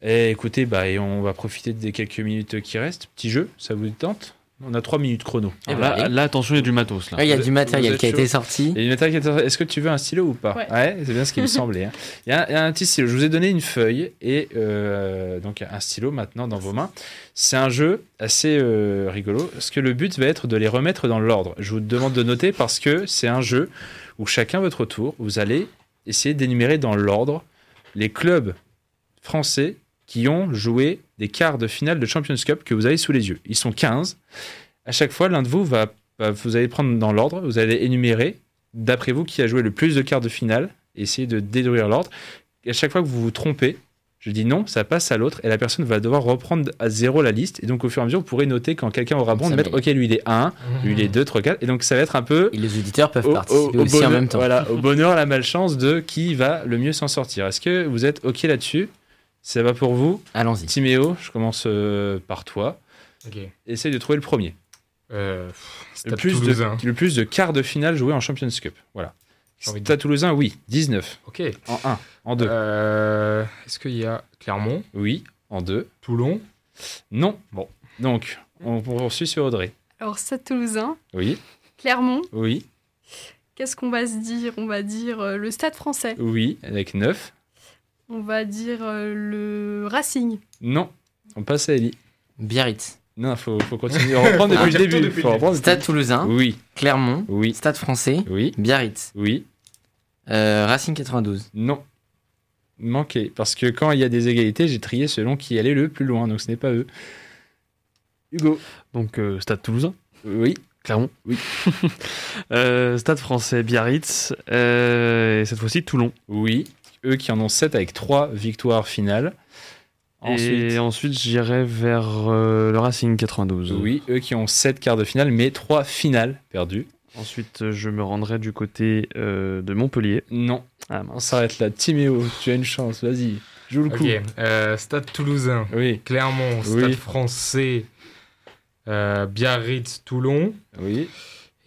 Et écoutez, bah, et on va profiter des quelques minutes qui restent. Petit jeu, ça vous tente? On a trois minutes chrono. Eh ben, là, attention, il y a du matos. Là. il y a du matériel qui a été sorti. Est-ce que tu veux un stylo ou pas Ouais, c'est bien ce qui me semblait. Hein. Il, y a, un petit stylo. Je vous ai donné une feuille et euh, donc un stylo maintenant dans vos mains. C'est un jeu assez euh, rigolo. Parce que le but va être de les remettre dans l'ordre? Je vous demande de noter parce que c'est un jeu où chacun votre tour, vous allez essayer d'énumérer dans l'ordre les clubs français qui ont joué des quarts de finale de Champions Cup que vous avez sous les yeux. Ils sont 15. À chaque fois, l'un de vous va, vous allez prendre dans l'ordre, vous allez énumérer, d'après vous, qui a joué le plus de quarts de finale, essayer de détruire l'ordre. Et à chaque fois que vous vous trompez, je dis non, ça passe à l'autre et la personne va devoir reprendre à zéro la liste. Et donc, au fur et à mesure, vous pourrez noter quand quelqu'un aura bon de mettre OK, lui il est 1, lui il est 2, 3, 4. Et donc, ça va être un peu. Et les auditeurs peuvent participer aussi bonheur, en même temps. Voilà, au bonheur, la malchance de qui va le mieux s'en sortir. Est-ce que vous êtes OK là-dessus? Ça va pour vous Allons-y. Timéo, je commence euh, par toi. Ok. Essaye de trouver le premier. Euh, le, plus de, le plus de quarts de finale joués en Champions Cup. Voilà. Stade Toulousain, oui, 19. Ok. En 1. En 2. Euh, Est-ce qu'il y a Clermont? Oui, en 2. Toulon? Non. Bon. Donc, on poursuit sur Audrey. Alors, Stade Toulousain. Oui. Clermont. Oui. Qu'est-ce qu'on va se dire? On va dire euh, le Stade français. Oui, avec 9. On va dire euh, le Racing. Non, on passe à Ellie. Biarritz. Non, faut, faut continuer. On reprend depuis le début. Faut reprendre Stade Toulousain. Oui. Clermont. Oui. Stade français. Oui. Biarritz. Oui. Euh, Racing 92. Non. Manqué. Parce que quand il y a des égalités, j'ai trié selon qui allait le plus loin. Donc ce n'est pas eux. Hugo. Donc euh, Stade Toulousain. Oui. Clermont. Oui. euh, Stade français Biarritz. Euh, et cette fois-ci Toulon. Oui eux qui en ont 7 avec 3 victoires finales. Ensuite, et ensuite, j'irai vers euh, le Racing 92. Oui, eux qui ont 7 quarts de finale, mais 3 finales perdues. Ensuite, je me rendrai du côté euh, de Montpellier. Non. Ah, on s'arrête là. Timéo, tu as une chance, vas-y. Joue le coup. Euh, Stade Toulousain. Oui. Clermont. Stade français. Biarritz, Toulon. Oui.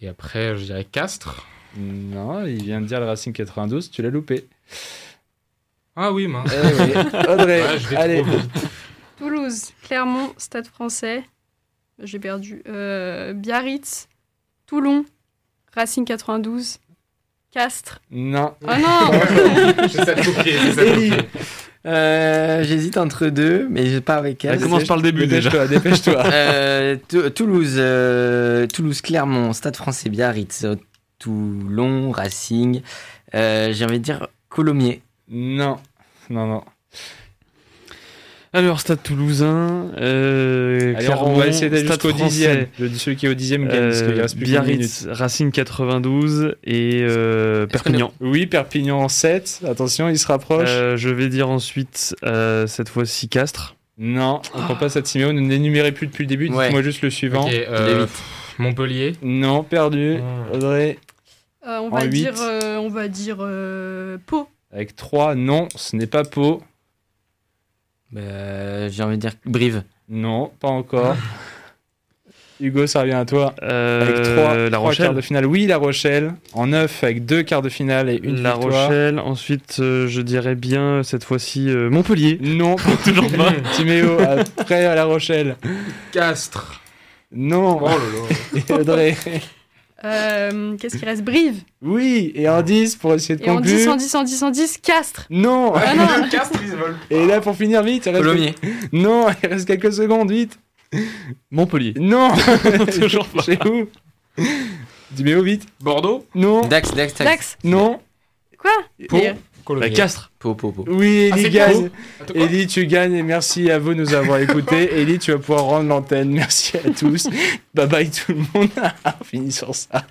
Et après, je dirais Castres. Non, il vient de dire le Racing 92, tu l'as loupé. Ah oui, mince. Eh oui. Audrey, allez. Toulouse, Clermont, Stade français. J'ai perdu. Euh, Biarritz, Toulon, Racing 92, Castres. Non. Ah non euh, J'hésite entre deux, mais pas avec elle. Ça commence par le début déjà. Dépêche-toi. euh, Toulouse, euh, Toulouse, Clermont, Stade français, Biarritz, Toulon, Racing. Euh, J'ai envie de dire Colomiers. Non, non, non. Alors, Stade Toulousain, euh, Allez, on va essayer d'aller jusqu'au dixième. Celui qui est au dixième gagne, parce qu'il reste plus Biarritz, Racing 92 et euh, Perpignan. Oui, Perpignan en 7. Attention, il se rapproche. Euh, je vais dire ensuite, euh, cette fois-ci, Castres. Non, on ne pas à Timéo. Ne n'énumérez plus depuis le début. Ouais. Dites-moi juste le suivant. Euh, Montpellier. Non, perdu. Audrey. Euh, on, va dire, euh, on va dire euh, Pau. Avec 3, non, ce n'est pas Pau. Bah, J'ai envie de dire Brive. Non, pas encore. Hugo, ça revient à toi. Euh, Avec 3, La quarts Rochelle. de finale. Oui, La Rochelle. En 9, avec 2 quarts de finale et une La victoire. Rochelle. Ensuite, euh, je dirais bien cette fois-ci euh, Montpellier. Non, toujours pas. Timéo, après à La Rochelle. Castres. Non. Oh là là. Et Audrey. Euh, Qu'est-ce qui reste? Brive. Oui, et en 10 pour essayer de Et en conclure. 10, en 10, en 10, en 10, Castres. Non. Ah non Castres, ils veulent. Et là, pour finir, vite, il reste... Colomiers. Non, il reste quelques secondes, vite. Montpellier. Non. Toujours pas. Chez où Timéo, vite. Bordeaux. Non. Dax, Dax, Dax. Dax. Non. Quoi? Pau. Bah, Castres. Po, po, po. Oui, Ah, Ellie c'est gagne. Ellie, tu gagnes et merci à vous de nous avoir écoutés. Ellie, tu vas pouvoir rendre l'antenne. Merci à tous. Bye bye tout le monde. On finit sur ça.